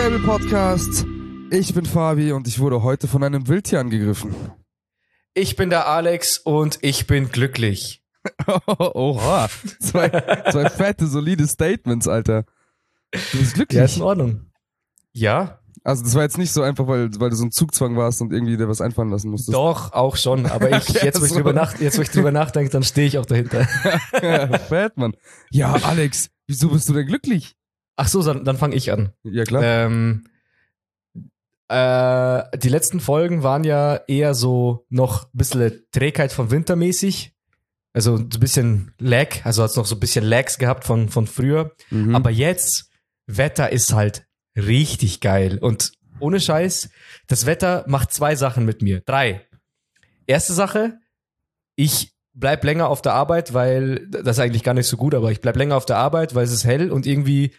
Scooter Podcast. Ich bin Fabi und ich wurde heute von einem Wildtier angegriffen. Ich bin der Alex und ich bin glücklich. Oha. Zwei, zwei fette, solide Statements, Alter. Du bist glücklich. Ja, ist in Ordnung. Ja, Also das war jetzt nicht so einfach, weil, weil du so ein Zugzwang warst und irgendwie dir was einfallen lassen musstest. doch, auch schon. Aber ich, Okay, jetzt, wo ich drüber nach, jetzt, wo ich drüber nachdenke, dann stehe ich auch dahinter. Fett, Mann. Ja, Alex, wieso bist du denn glücklich? Ach so, dann, dann fange ich an. Ja, klar. Ähm, äh, die letzten Folgen waren ja eher so noch ein bisschen Trägheit von Wintermäßig. Also so ein bisschen Lag, also hat es noch so ein bisschen Lags gehabt von, von früher. Mhm. Aber jetzt, Wetter ist halt richtig geil. Und ohne Scheiß, das Wetter macht zwei Sachen mit mir. Drei. Erste Sache, ich bleib länger auf der Arbeit, weil das ist eigentlich gar nicht so gut, aber ich bleib länger auf der Arbeit, weil es ist hell und irgendwie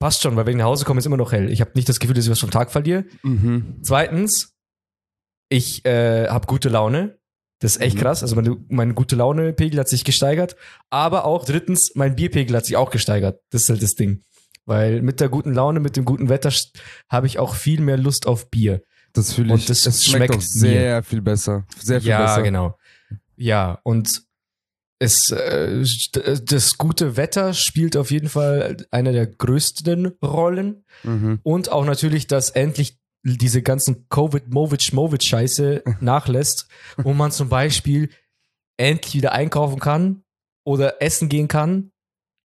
passt schon, weil wenn ich nach Hause komme, ist immer noch hell. Ich habe nicht das Gefühl, dass ich was vom Tag verliere. Mhm. Zweitens, ich äh, habe gute Laune. Das ist echt Mhm. krass. Also meine, mein gute Laune-Pegel hat sich gesteigert. Aber auch drittens, mein Bierpegel hat sich auch gesteigert. Das ist halt das Ding. Weil mit der guten Laune, mit dem guten Wetter habe ich auch viel mehr Lust auf Bier. Das fühle Und ich. das es schmeckt schmeckt auch sehr viel besser. Sehr viel ja, besser. genau. Ja, und es, äh, st- das gute Wetter spielt auf jeden Fall eine der größten Rollen. Mhm. Und auch natürlich, dass endlich diese ganzen Covid-Movic-Scheiße nachlässt und man zum Beispiel endlich wieder einkaufen kann oder essen gehen kann,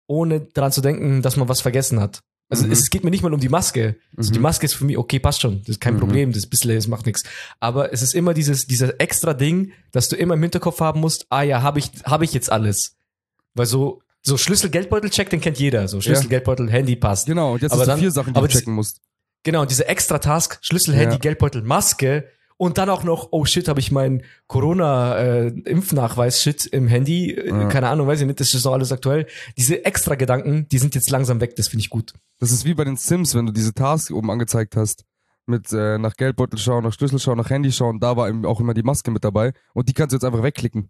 ohne daran zu denken, dass man was vergessen hat. Also Mhm. es geht mir nicht mal um die Maske. Also die Mhm. Maske ist für mich, okay, passt schon, das ist kein Mhm. Problem, das bisschen, das macht nichts. Aber es ist immer dieses, dieser extra Ding, dass du immer im Hinterkopf haben musst, ah ja, habe ich, habe ich jetzt alles. Weil so, so Schlüssel-Geldbeutel-Check, den kennt jeder. So Schlüssel, Ja. Geldbeutel, Handy passt. Genau, und jetzt Aber hast du dann- vier Sachen, die du checken musst. Genau, und diese extra Task, Schlüssel, Handy, Ja. Geldbeutel, Maske und dann auch noch, oh shit, habe ich meinen Corona-Impfnachweis-Shit im Handy. Äh, Ja. Keine Ahnung, weiß ich nicht, das ist noch alles aktuell. Diese extra Gedanken, die sind jetzt langsam weg, das finde ich gut. Das ist wie bei den Sims, wenn du diese Task oben angezeigt hast. Mit äh, nach Geldbeutel schauen, nach Schlüssel schauen, nach Handy schauen. Da war eben auch immer die Maske mit dabei. Und die kannst du jetzt einfach wegklicken.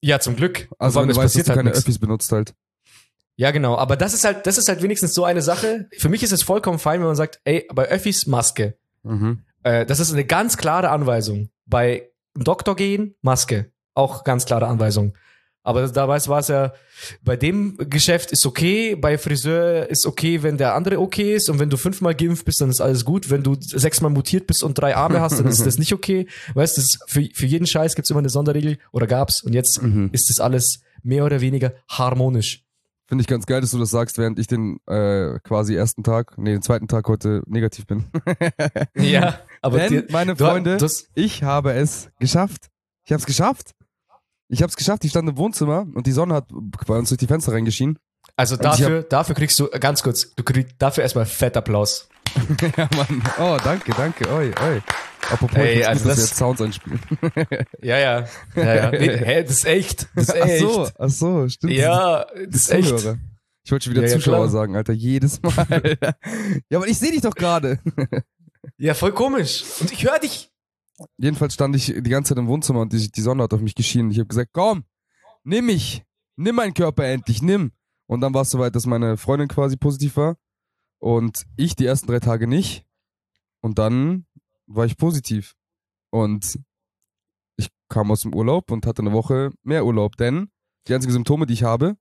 Ja, zum Glück. Also wenn du weißt, dass du keine nix. Öffis benutzt halt. Ja, genau. Aber das ist halt, das ist halt wenigstens so eine Sache. Für mich ist es vollkommen fein, wenn man sagt, ey, bei Öffis Maske. Mhm. Äh, das ist eine ganz klare Anweisung. Bei Doktor gehen, Maske. Auch ganz klare Anweisung. Aber da weiß war es ja, bei dem Geschäft ist okay, bei Friseur ist okay, wenn der andere okay ist und wenn du fünfmal geimpft bist, dann ist alles gut. Wenn du sechsmal mutiert bist und drei Arme hast, dann ist das nicht okay. Weißt du, für, für jeden Scheiß gibt es immer eine Sonderregel oder gab's und jetzt Mhm. ist das alles mehr oder weniger harmonisch. Finde ich ganz geil, dass du das sagst, während ich den äh, quasi ersten Tag, nee, den zweiten Tag heute negativ bin. Ja, aber Denn, dir, meine Freunde, du ich habe es geschafft. Ich habe es geschafft. Ich habe es geschafft. Ich stand im Wohnzimmer und die Sonne hat bei uns durch die Fenster reingeschienen. Also Und ich dafür, dafür kriegst du, ganz kurz, du kriegst dafür erstmal Fettapplaus. ja, Mann. Oh, danke, danke. Oi, oi. Apropos, Ey, also gut, das- jetzt Sounds einspielen. Ja, ja. ja, ja. Nee, hä, das ist echt. Das ist Ach echt. so, ach so, stimmt. Ja, das ist echt. Zuhörer. Ich wollte schon wieder Ja, ja, Zuschauer klar. sagen, Alter, jedes Mal. ja, aber ich sehe dich doch gerade. Ja, voll komisch. Und ich höre dich. Jedenfalls stand ich die ganze Zeit im Wohnzimmer und die, die Sonne hat auf mich geschienen. Ich habe gesagt, komm, nimm mich. Nimm meinen Körper endlich, nimm. Und dann war es soweit, dass meine Freundin quasi positiv war. Und ich die ersten drei Tage nicht. Und dann war ich positiv. Und ich kam aus dem Urlaub und hatte eine Woche mehr Urlaub. Denn die einzigen Symptome, die ich habe,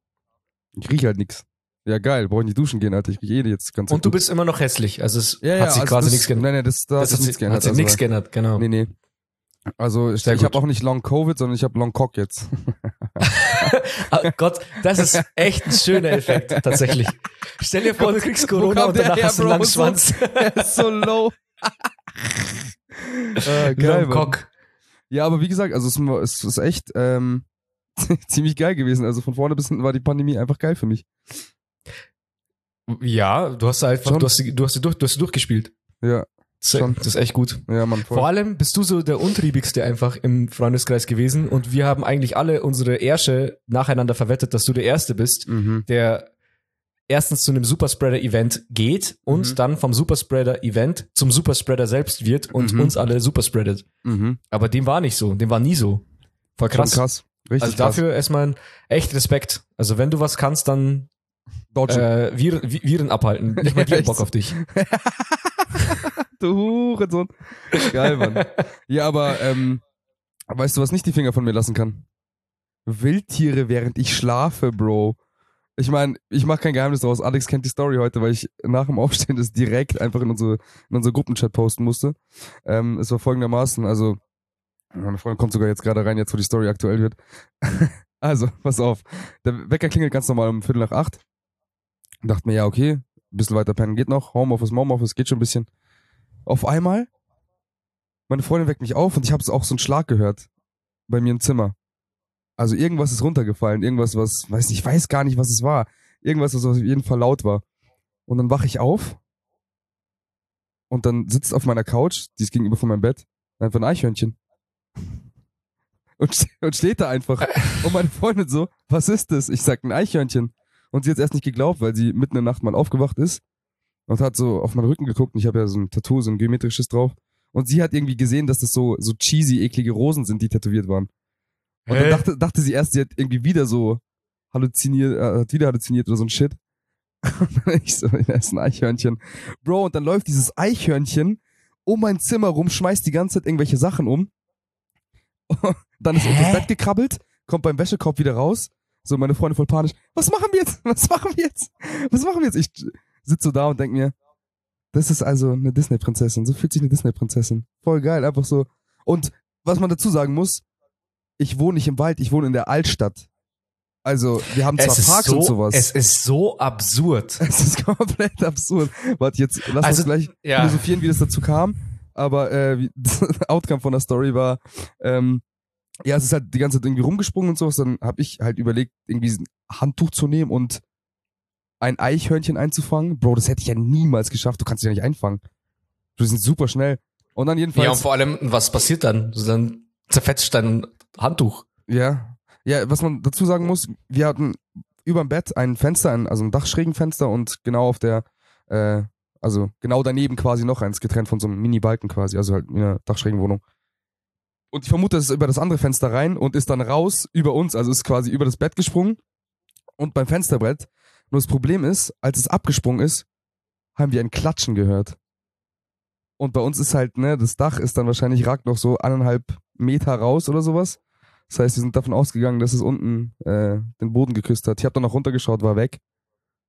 ich rieche halt nix. Ja, geil, brauche ich nicht duschen gehen, Alter. Ich rieche eh jetzt ganz Und du bist immer noch hässlich. Also es ja, ja, hat sich also quasi nichts geändert. Nein, nein, das, da Das hat sich nichts geändert. Hat sich also, nichts geändert, genau. Nee, nee. Also ich, ich gut. habe auch nicht Long Covid, sondern ich habe Long Cock jetzt. Ah, Gott, das ist echt ein schöner Effekt, tatsächlich. Stell dir vor, du kriegst Corona und der danach her, hast du einen langen Schwanz. So low. äh, geil. Cock. Ja, aber wie gesagt, also es, ist echt ähm, ziemlich geil gewesen. Also von vorne bis hinten war die Pandemie einfach geil für mich. Ja, du hast einfach, Schon. du hast, sie- du hast, sie durch, du hast durchgespielt. Ja, Schon. das ist echt gut. ja, Mann, voll. Vor allem bist du so der untriebigste einfach im Freundeskreis gewesen und wir haben eigentlich alle unsere Ärsche nacheinander verwettet, dass du der Erste bist, Mhm. der erstens zu einem Superspreader-Event geht und Mhm. dann vom Superspreader-Event zum Superspreader selbst wird und Mhm. uns alle superspreadet. Mhm. Aber dem war nicht so, dem war nie so. Voll Schon krass. krass. Richtig Also krass. dafür erstmal echt Respekt. Also wenn du was kannst, dann Dodgen. äh, Viren, Vi- Viren abhalten. Die haben Bock auf dich. du Hurensohn. Geil, Mann. Ja, aber ähm, weißt du, was nicht die Finger von mir lassen kann? Wildtiere, während ich schlafe, Bro. Ich meine, ich mache kein Geheimnis draus. Alex kennt die Story heute, weil ich nach dem Aufstehen das direkt einfach in unsere, in unsere Gruppenchat posten musste. Ähm, es war folgendermaßen, also, meine Freundin kommt sogar jetzt gerade rein, jetzt wo die Story aktuell wird. also, pass auf. Der Wecker klingelt ganz normal um Viertel nach acht. Dachte mir, ja, okay, ein bisschen weiter pennen geht noch. Homeoffice, Homeoffice, geht schon ein bisschen. Auf einmal, meine Freundin weckt mich auf und ich habe auch so einen Schlag gehört bei mir im Zimmer. Also irgendwas ist runtergefallen, irgendwas, was, weiß ich weiß gar nicht, was es war. Irgendwas, was auf jeden Fall laut war. Und dann wache ich auf und dann sitzt auf meiner Couch, die ist gegenüber von meinem Bett, einfach ein Eichhörnchen. Und, und steht da einfach. Und meine Freundin so, was ist das? Ich sag ein Eichhörnchen. Und sie hat erst nicht geglaubt, weil sie mitten in der Nacht mal aufgewacht ist und hat so auf meinen Rücken geguckt und ich habe ja so ein Tattoo, so ein geometrisches drauf. Und sie hat irgendwie gesehen, dass das so, so cheesy, eklige Rosen sind, die tätowiert waren. Und dann Hä? dachte, dachte sie erst, sie hat irgendwie wieder so halluziniert, äh, hat wieder halluziniert oder so ein Shit. Und dann ich so, das ist ein Eichhörnchen. Bro, und dann läuft dieses Eichhörnchen um mein Zimmer rum, schmeißt die ganze Zeit irgendwelche Sachen um. dann ist er unter das Hä? Bett gekrabbelt, kommt beim Wäschekorb wieder raus. So, meine Freundin voll panisch. Was machen wir jetzt? Was machen wir jetzt? Was machen wir jetzt? Ich sitze so da und denk mir, das ist also eine Disney-Prinzessin. So fühlt sich eine Disney-Prinzessin. Voll geil, einfach so. Und was man dazu sagen muss, ich wohne nicht im Wald, ich wohne in der Altstadt. Also, wir haben zwar Parks so, und sowas. es ist so absurd. Es ist komplett absurd. Warte, jetzt lass Also, uns gleich ja. philosophieren, wie das dazu kam. Aber äh, wie, das Outcome von der Story war, ähm, ja, es ist halt die ganze Zeit irgendwie rumgesprungen und sowas. Dann habe ich halt überlegt, irgendwie ein Handtuch zu nehmen und ein Eichhörnchen einzufangen. Bro, das hätte ich ja niemals geschafft. Du kannst dich ja nicht einfangen. Du sind super schnell. Und dann Ja, und jedenfalls, vor allem, was passiert dann? Dann zerfetzt dein Handtuch. ja, ja, was man dazu sagen muss, wir hatten über dem Bett ein Fenster, also ein Dachschrägenfenster und genau auf der, äh, also genau daneben quasi noch eins, getrennt von so einem Mini-Balken quasi, also halt in einer Dachschrägenwohnung. Und ich vermute, es ist über das andere Fenster rein und ist dann raus über uns, also ist quasi über das Bett gesprungen und beim Fensterbrett. Nur das Problem ist, als es abgesprungen ist, haben wir ein Klatschen gehört. Und bei uns ist halt, ne, das Dach ist dann wahrscheinlich ragt noch so anderthalb Meter raus oder sowas. Das heißt, wir sind davon ausgegangen, dass es unten äh, den Boden geküsst hat. Ich habe dann noch runtergeschaut, war weg.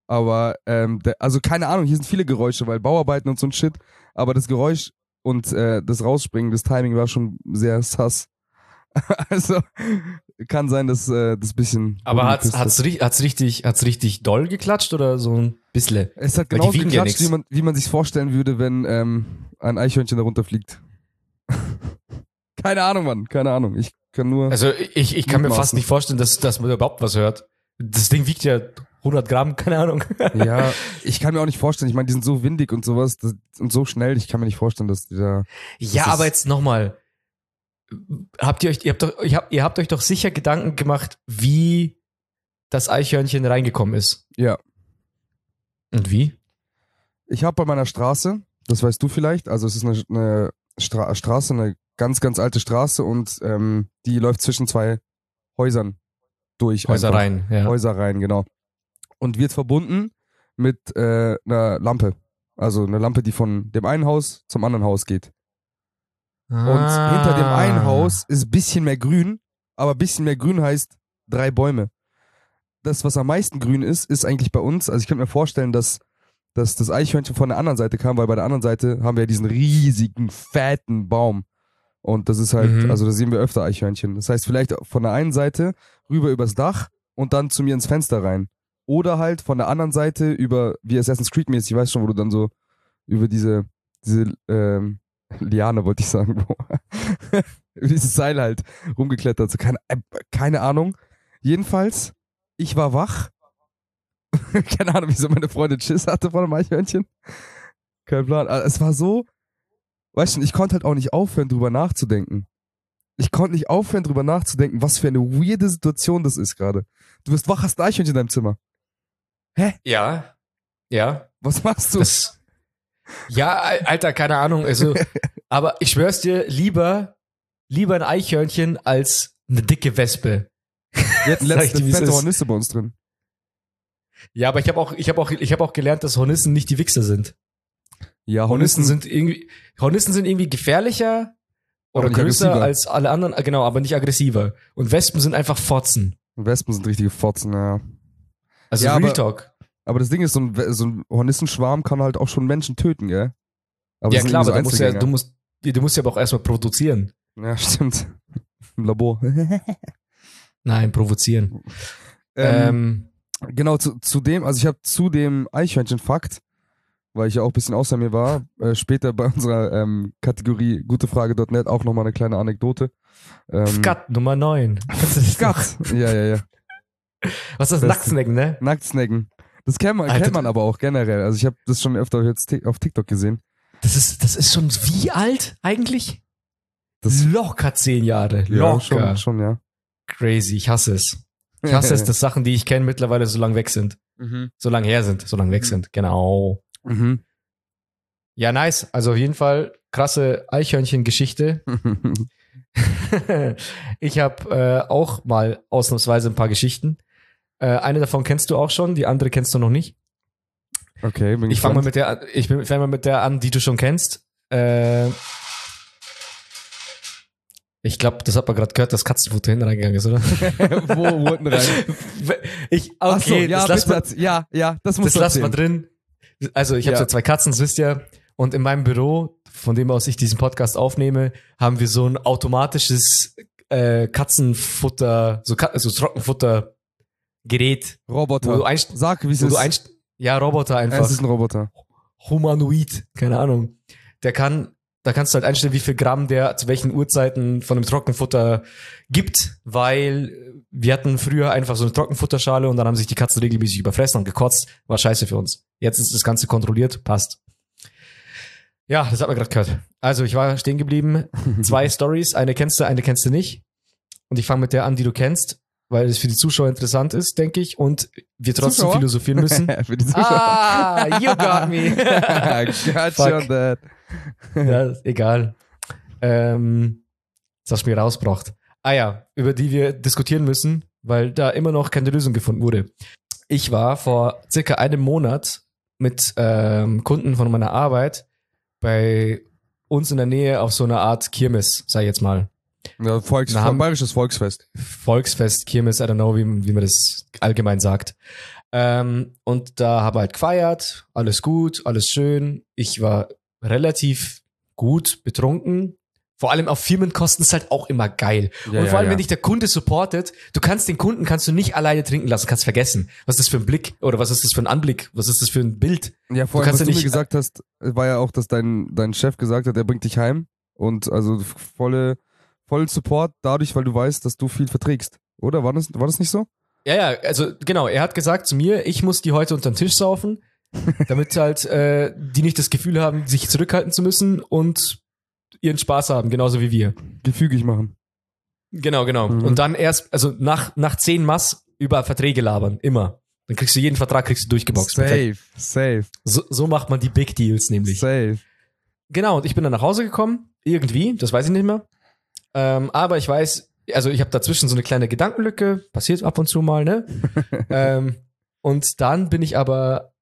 Aber, ähm, der, also keine Ahnung, hier sind viele Geräusche, weil Bauarbeiten und so ein Shit. Aber das Geräusch und äh, das Rausspringen, das Timing war schon sehr sass. also kann sein, dass äh, das bisschen. Aber hat's, hat's, hat's richtig, hat's richtig doll geklatscht oder so ein bisschen? Es hat genauso ja geklatscht, nix. wie man, wie man sich vorstellen würde, wenn ähm, ein Eichhörnchen darunter fliegt. keine Ahnung, Mann, keine Ahnung. Ich kann nur. Also ich, ich kann mir fast nicht vorstellen, dass, dass man überhaupt was hört. Das Ding wiegt ja 100 Gramm, keine Ahnung. ja, ich kann mir auch nicht vorstellen. Ich meine, die sind so windig und sowas das, und so schnell. Ich kann mir nicht vorstellen, dass die da. Ja, aber jetzt nochmal. Habt ihr euch, ihr habt doch, ihr habt, ihr habt euch doch sicher Gedanken gemacht, wie das Eichhörnchen reingekommen ist. Ja. Und wie? Ich habe bei meiner Straße, das weißt du vielleicht, also es ist eine, eine Stra Straße, eine ganz, ganz alte Straße und ähm, die läuft zwischen zwei Häusern durch. Häuser einfach. rein, ja. Häuser rein, genau. Und wird verbunden mit äh, einer Lampe. Also eine Lampe, die von dem einen Haus zum anderen Haus geht. Und Ah. hinter dem einen Haus ist ein bisschen mehr grün, aber ein bisschen mehr grün heißt drei Bäume. Das, was am meisten grün ist, ist eigentlich bei uns. Also ich könnte mir vorstellen, dass, dass das Eichhörnchen von der anderen Seite kam, weil bei der anderen Seite haben wir ja diesen riesigen, fetten Baum. Und das ist halt, Mhm. also da sehen wir öfter Eichhörnchen. Das heißt, vielleicht von der einen Seite rüber übers Dach und dann zu mir ins Fenster rein. Oder halt von der anderen Seite über, wie Assassin's Creed mäßig, weißt schon, wo du dann so über diese, diese, ähm, Liane wollte ich sagen, Bro. über dieses Seil halt rumgeklettert. So, keine, äh, keine Ahnung. Jedenfalls, ich war wach. keine Ahnung, wieso meine Freundin Schiss hatte vor dem Eichhörnchen. Kein Plan. Aber es war so, weißt du, ich konnte halt auch nicht aufhören, drüber nachzudenken. Ich konnte nicht aufhören, drüber nachzudenken, was für eine weirde Situation das ist gerade. Du wirst wach, hast ein Eichhörnchen in deinem Zimmer. Ja. Ja. Was machst du? Das, ja, Al- Alter, keine Ahnung. Also, aber ich schwör's dir, lieber, lieber ein Eichhörnchen als eine dicke Wespe. Ich letzte fette ist. Hornisse bei uns drin. Ja, aber ich habe auch, ich habe auch, ich habe auch gelernt, dass Hornissen nicht die Wichser sind. Ja, Hornissen sind irgendwie, Hornissen sind irgendwie gefährlicher oder größer aggressiver. als alle anderen, äh, genau, aber nicht aggressiver. Und Wespen sind einfach Fotzen. Wespen sind richtige Fotzen, ja. Also Ja, Real Talk. Aber das Ding ist, so ein, so ein Hornissenschwarm kann halt auch schon Menschen töten, gell? Aber Ja klar, aber du musst ja, du musst, du musst ja aber auch erstmal produzieren. Ja, stimmt. Im Labor. Nein, provozieren. ähm, Ähm, genau, zu, zu dem, also ich habe zu dem Eichhörnchen-Fakt, weil ich ja auch ein bisschen außer mir war, äh, später bei unserer ähm, Kategorie gutefrage.net auch nochmal eine kleine Anekdote. Ähm, Skat Nummer 9. Skat. Ja, ja, ja. Was ist das? Nacktsnacken, ne? Nacktsnacken. Das kennt man, Alter, kennt man aber auch generell. Also ich habe das schon öfter jetzt auf TikTok gesehen. Das ist, das ist schon wie alt eigentlich? Das- Locker zehn Jahre. Ja, Locker. schon, schon, ja. Crazy. Ich hasse es. Ich hasse es, dass Sachen, die ich kenne, mittlerweile so lang weg sind. mhm. So lang her sind. So lang weg sind. Genau. Mhm. Ja, nice. Also auf jeden Fall krasse Eichhörnchen-Geschichte. ich habe äh, auch mal ausnahmsweise ein paar Geschichten. Äh, eine davon kennst du auch schon, die andere kennst du noch nicht. okay, bin Ich fange mal mit der, an- ich fange mal mit der an, die du schon kennst. Äh, ich glaube, das hat man gerade gehört, dass Katzenfutter hinten reingegangen ist, oder? Wo wurden rein? Ich, Ach okay, so, ja, das bitte mal, ja, ja, das muss das lassen wir drin. Also ich habe Ja. so zwei Katzen, das wisst ihr. Und in meinem Büro, von dem aus ich diesen Podcast aufnehme, haben wir so ein automatisches äh, Katzenfutter, so, Ka so Trockenfutter-Gerät, wo du Roboter. einst Sag, wie es ist. einst ja, Roboter einfach. Es ist ein Roboter. Humanoid, keine Ahnung. Der kann, da kannst du halt einstellen, wie viel Gramm der zu welchen Uhrzeiten von einem Trockenfutter gibt, weil wir hatten früher einfach so eine Trockenfutterschale und dann haben sich die Katzen regelmäßig überfressen und gekotzt. War scheiße für uns. Jetzt ist das Ganze kontrolliert, passt. Ja, das hat man gerade gehört. Also ich war stehen geblieben. Zwei Stories, eine kennst du, eine kennst du nicht. Und ich fange mit der an, die du kennst, weil es für die Zuschauer interessant ist, denke ich, und wir trotzdem Zuschauer? philosophieren müssen. Für die Zuschauer. ah, you got me. Fuck. on that. ja, egal. Ähm, das hast du mir rausgebracht. Ah ja, über die wir diskutieren müssen, weil da immer noch keine Lösung gefunden wurde. Ich war vor circa einem Monat mit ähm, Kunden von meiner Arbeit bei uns in der Nähe auf so einer Art Kirmes, sag ich jetzt mal. Ja, Volks, haben- bayerisches Volksfest. Volksfest, Kirmes, I don't know, wie, wie man das allgemein sagt. Ähm, und da habe halt gefeiert, alles gut, alles schön. Ich war relativ gut betrunken. Vor allem auf Firmenkosten ist halt auch immer geil. Ja, und ja, vor allem, ja. wenn dich der Kunde supportet, du kannst den Kunden kannst du nicht alleine trinken lassen, kannst vergessen. Was ist das für ein Blick oder was ist das für ein Anblick? Was ist das für ein Bild? Ja, vor Du allem, was ja du mir nicht- gesagt hast, war ja auch, dass dein, dein Chef gesagt hat, er bringt dich heim. Und also volle, vollen Support dadurch, weil du weißt, dass du viel verträgst. Oder? War das, war das nicht so? Ja, ja, also genau, er hat gesagt zu mir, ich muss die heute unter den Tisch saufen, damit halt äh, die nicht das Gefühl haben, sich zurückhalten zu müssen und ihren Spaß haben, genauso wie wir. Gefügig machen. Genau, genau. Mhm. Und dann erst, also nach, nach zehn Mass über Verträge labern, immer. Dann kriegst du jeden Vertrag kriegst du durchgeboxt. Safe, safe, So, so macht man die Big Deals nämlich. safe. Genau, und ich bin dann nach Hause gekommen, irgendwie, das weiß ich nicht mehr. Ähm, aber ich weiß, also ich habe dazwischen so eine kleine Gedankenlücke, passiert ab und zu mal, ne? ähm, und dann bin ich aber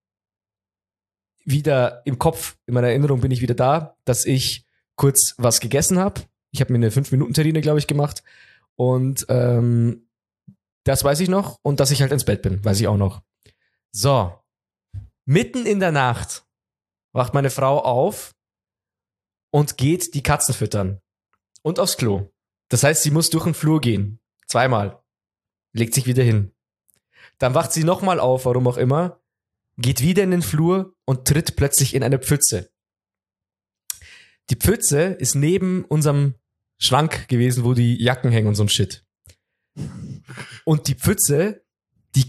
wieder im Kopf, in meiner Erinnerung bin ich wieder da, dass ich kurz was gegessen habe. Ich habe mir eine 5-Minuten-Terrine, glaube ich, gemacht. Und ähm, das weiß ich noch. Und dass ich halt ins Bett bin, weiß ich auch noch. So. Mitten in der Nacht wacht meine Frau auf und geht die Katzen füttern. Und aufs Klo. Das heißt, sie muss durch den Flur gehen. Zweimal. Legt sich wieder hin. Dann wacht sie nochmal auf, warum auch immer, geht wieder in den Flur und tritt plötzlich in eine Pfütze. Die Pfütze ist neben unserem Schrank gewesen, wo die Jacken hängen und so ein Shit. Und die Pfütze, die,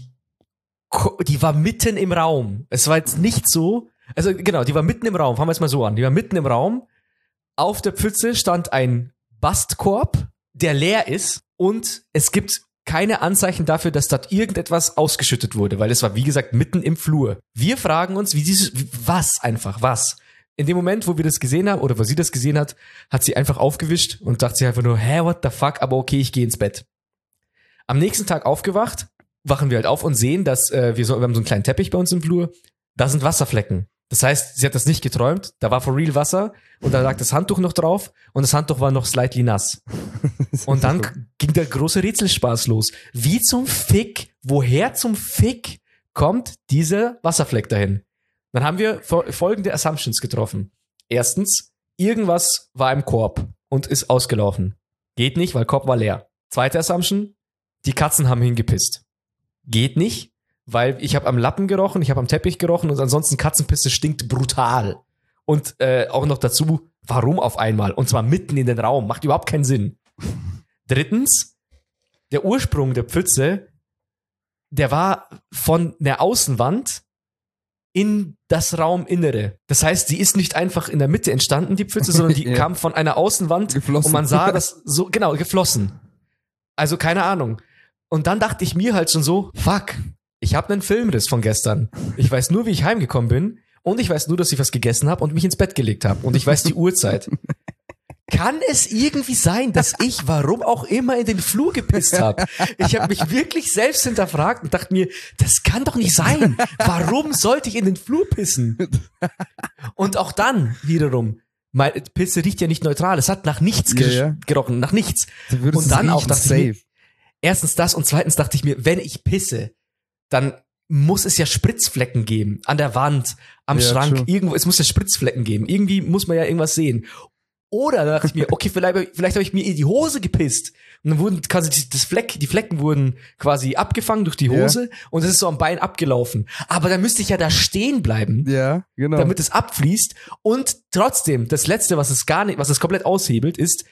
die war mitten im Raum. Es war jetzt nicht so, also genau, die war mitten im Raum, fangen wir es mal so an. Die war mitten im Raum. Auf der Pfütze stand ein Bastkorb, der leer ist und es gibt keine Anzeichen dafür, dass dort irgendetwas ausgeschüttet wurde, weil es war, wie gesagt, mitten im Flur. Wir fragen uns, wie dieses, was einfach, was? In dem Moment, wo wir das gesehen haben, oder wo sie das gesehen hat, hat sie einfach aufgewischt und dachte sich einfach nur, hä, what the fuck, aber okay, ich gehe ins Bett. Am nächsten Tag aufgewacht, wachen wir halt auf und sehen, dass äh, wir, so, wir haben so einen kleinen Teppich bei uns im Flur, da sind Wasserflecken. Das heißt, sie hat das nicht geträumt, da war for real Wasser und da lag das Handtuch noch drauf und das Handtuch war noch slightly nass. Und dann ging der große Rätselspaß los. Wie zum Fick, woher zum Fick kommt dieser Wasserfleck dahin? Dann haben wir fol- folgende Assumptions getroffen. Erstens, irgendwas war im Korb und ist ausgelaufen. Geht nicht, weil Korb war leer. Zweite Assumption, die Katzen haben hingepisst. Geht nicht, weil ich habe am Lappen gerochen, ich habe am Teppich gerochen und ansonsten Katzenpisse stinkt brutal. Und äh, auch noch dazu, warum auf einmal? Und zwar mitten in den Raum, macht überhaupt keinen Sinn. Drittens, der Ursprung der Pfütze, der war von der Außenwand in das Rauminnere. Das heißt, die ist nicht einfach in der Mitte entstanden, die Pfütze, sondern die Ja. kam von einer Außenwand Geflossen. und man sah das so, genau, geflossen. Also keine Ahnung. Und dann dachte ich mir halt schon so, fuck, ich habe einen Filmriss von gestern. Ich weiß nur, wie ich heimgekommen bin und ich weiß nur, dass ich was gegessen habe und mich ins Bett gelegt habe und ich weiß die Uhrzeit. Kann es irgendwie sein, dass ich, warum auch immer, in den Flur gepisst habe? Ich habe mich wirklich selbst hinterfragt und dachte mir, das kann doch nicht sein. Warum sollte ich in den Flur pissen? Und auch dann wiederum, meine Pisse riecht ja nicht neutral. Es hat nach nichts Ja, ja. gerochen, nach nichts. Und dann auch mir, safe. Erstens das und zweitens dachte ich mir, wenn ich pisse, dann muss es ja Spritzflecken geben. An der Wand, am Ja, Schrank, true. irgendwo. Es muss ja Spritzflecken geben. Irgendwie muss man ja irgendwas sehen. Oder da dachte ich mir, okay, vielleicht, vielleicht habe ich mir in die Hose gepisst. Und dann wurden quasi das Fleck, die Flecken wurden quasi abgefangen durch die. Hose und es ist so am Bein abgelaufen. Aber dann müsste ich ja da stehen bleiben Ja, genau. damit es abfließt. Und trotzdem, das Letzte, was es gar nicht, was es komplett aushebelt, ist,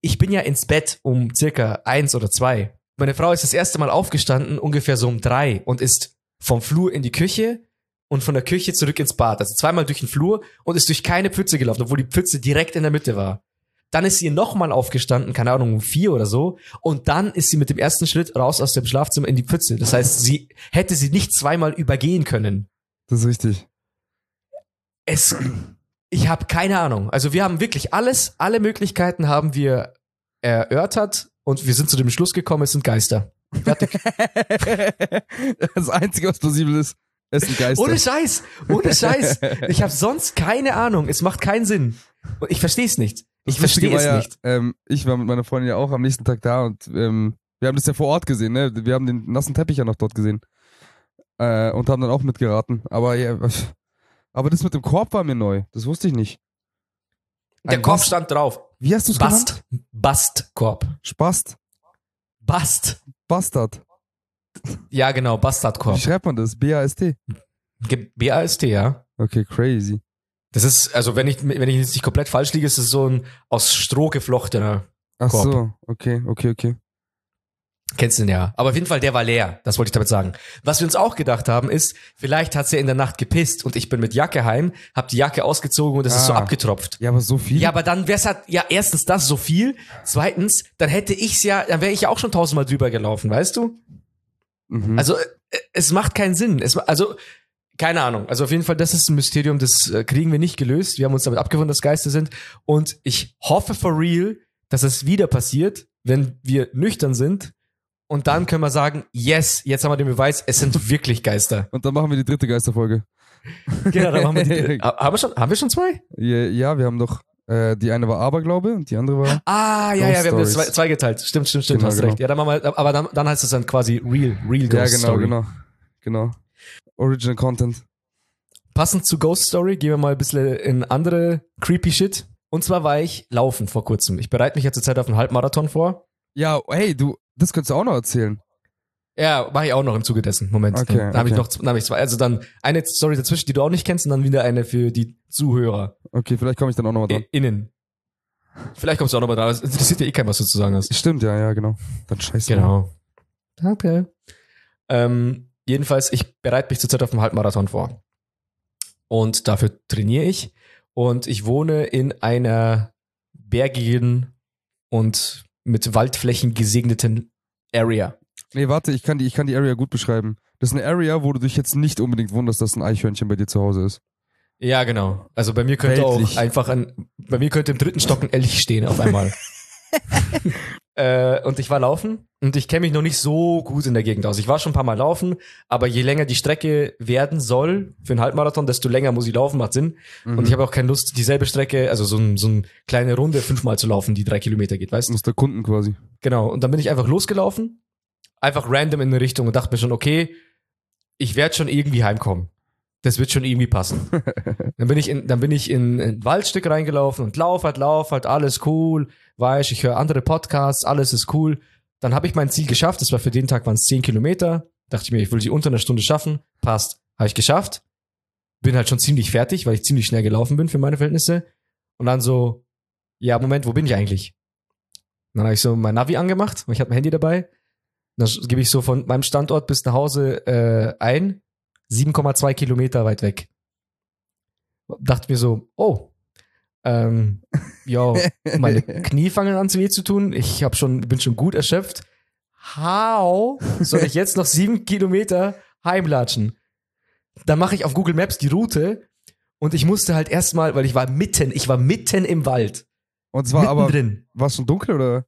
ich bin ja ins Bett um circa eins oder zwei. Meine Frau ist das erste Mal aufgestanden, ungefähr so um drei, und ist vom Flur in die Küche und von der Küche zurück ins Bad. Also zweimal durch den Flur und ist durch keine Pfütze gelaufen, obwohl die Pfütze direkt in der Mitte war. Dann ist sie nochmal aufgestanden, keine Ahnung, um vier oder so. Und dann ist sie mit dem ersten Schritt raus aus dem Schlafzimmer in die Pfütze. Das heißt, sie hätte sie nicht zweimal übergehen können das ist richtig. es, ich habe keine Ahnung. Also wir haben wirklich alles, alle Möglichkeiten haben wir erörtert und wir sind zu dem Schluss gekommen, es sind Geister. Fertig. das Einzige, was plausibel ist, es sind Geister. Ohne Scheiß, ohne Scheiß. Ich habe sonst keine Ahnung. Es macht keinen Sinn. Ich verstehe es nicht. Ich verstehe es ja, nicht. Ähm, ich war mit meiner Freundin ja auch am nächsten Tag da und ähm, wir haben das ja vor Ort gesehen, ne? Wir haben den nassen Teppich ja noch dort gesehen. Äh, und haben dann auch mitgeraten. Aber ja, aber das mit dem Korb war mir neu. Das wusste ich nicht. Der Korb stand drauf. Wie hast du es genannt? Bast. Bastkorb. Spast. Bast. Bastard. Ja, genau, Wie Bastardkorb. schreibt man das? B-A-S-T. B-A-S-T, ja. Okay, crazy. Das ist, also wenn ich, wenn ich jetzt nicht komplett falsch liege, ist es so ein aus Stroh geflochtener Ach Korb. so, okay, okay, okay. Kennst du den ja. Aber auf jeden Fall, der war leer. Das wollte ich damit sagen. Was wir uns auch gedacht haben, ist, vielleicht hat's ja in der Nacht gepisst und ich bin mit Jacke heim, hab die Jacke ausgezogen und es ist so Ah. abgetropft. Ja, aber so viel? Ja, aber dann wär's halt, ja, erstens das so viel. Zweitens, dann hätte ich's ja, dann wäre ich ja auch schon tausendmal drüber gelaufen, weißt du? Mhm. Also, äh, es macht keinen Sinn. Es, also, keine Ahnung. Also auf jeden Fall, das ist ein Mysterium, das äh, kriegen wir nicht gelöst. Wir haben uns damit abgefunden, dass Geister sind. Und ich hoffe for real, dass es wieder passiert, wenn wir nüchtern sind. Und dann können wir sagen, yes, jetzt haben wir den Beweis, es sind wirklich Geister. und dann machen wir die dritte Geisterfolge. Genau, dann machen wir die. Ha- haben, wir schon, haben wir schon zwei? Ja, ja wir haben doch, äh, die eine war Aberglaube und die andere war. Ah, ja, Ghost ja, wir haben das zwei, Stories. zwei geteilt. Stimmt, stimmt, stimmt, Genau, hast genau. recht. Ja, dann machen wir, aber dann, dann heißt es dann quasi real, real Ghost ja, genau, Story. genau. Genau. Original Content. Passend zu Ghost Story gehen wir mal ein bisschen in andere creepy Shit. Und zwar war ich laufen vor kurzem. Ich bereite mich ja zurzeit auf einen Halbmarathon vor. Ja, hey, du, das könntest du auch noch erzählen. Ja, mache ich auch noch im Zuge dessen. Moment. Okay, dann habe ich okay. noch dann hab ich zwei. Also dann eine Story dazwischen, die du auch nicht kennst, und dann wieder eine für die Zuhörer. Okay, vielleicht komme ich dann auch nochmal dran. Innen. Vielleicht kommst du auch noch mal dran. Es interessiert ja eh kein, was du zu sagen hast. Stimmt, ja, ja, genau. Dann scheiße. Genau. Danke. Ähm, jedenfalls, ich bereite mich zurzeit auf einen Halbmarathon vor. Und dafür trainiere ich. Und ich wohne in einer bergigen und mit Waldflächen gesegneten Area. Nee, warte, ich kann, die, ich kann die Area gut beschreiben. Das ist eine Area, wo du dich jetzt nicht unbedingt wunderst, dass ein Eichhörnchen bei dir zu Hause ist. Ja, genau. Also bei mir könnte Weltlich. auch einfach ein, bei mir könnte im dritten Stock ein Elch stehen auf einmal. Äh, und ich war laufen und ich kenne mich noch nicht so gut in der Gegend aus. Ich war schon ein paar Mal laufen, aber je länger die Strecke werden soll für einen Halbmarathon, desto länger muss ich laufen, macht Sinn. Mhm. Und ich habe auch keine Lust, dieselbe Strecke, also so, ein, so eine kleine Runde fünfmal zu laufen, die drei Kilometer geht, weißt du? Muss der Kunden quasi. Genau. Und dann bin ich einfach losgelaufen, einfach random in eine Richtung und dachte mir schon, okay, ich werde schon irgendwie heimkommen. Das wird schon irgendwie passen. dann bin ich in, dann bin ich in, in ein Waldstück reingelaufen und lauf halt, lauf halt, alles cool, weiß, ich höre andere Podcasts, alles ist cool. Dann habe ich mein Ziel geschafft. Das war für den Tag waren es 10 Kilometer. Dachte ich mir, ich will sie unter einer Stunde schaffen. Passt. Habe ich geschafft. Bin halt schon ziemlich fertig, weil ich ziemlich schnell gelaufen bin für meine Verhältnisse. Und dann so, ja, Moment, wo bin ich eigentlich? Dann habe ich so mein Navi angemacht und ich hatte mein Handy dabei. Dann gebe ich so von meinem Standort bis nach Hause äh, ein. 7,2 Kilometer weit weg. Dachte mir so, oh, ähm, ja, meine Knie fangen an weh zu tun. Ich hab schon, bin schon gut erschöpft. How soll ich jetzt noch sieben Kilometer heimlatschen? Dann mache ich auf Google Maps die Route und ich musste halt erstmal, weil ich war mitten, ich war mitten im Wald. Und es war aber, war es schon dunkel oder?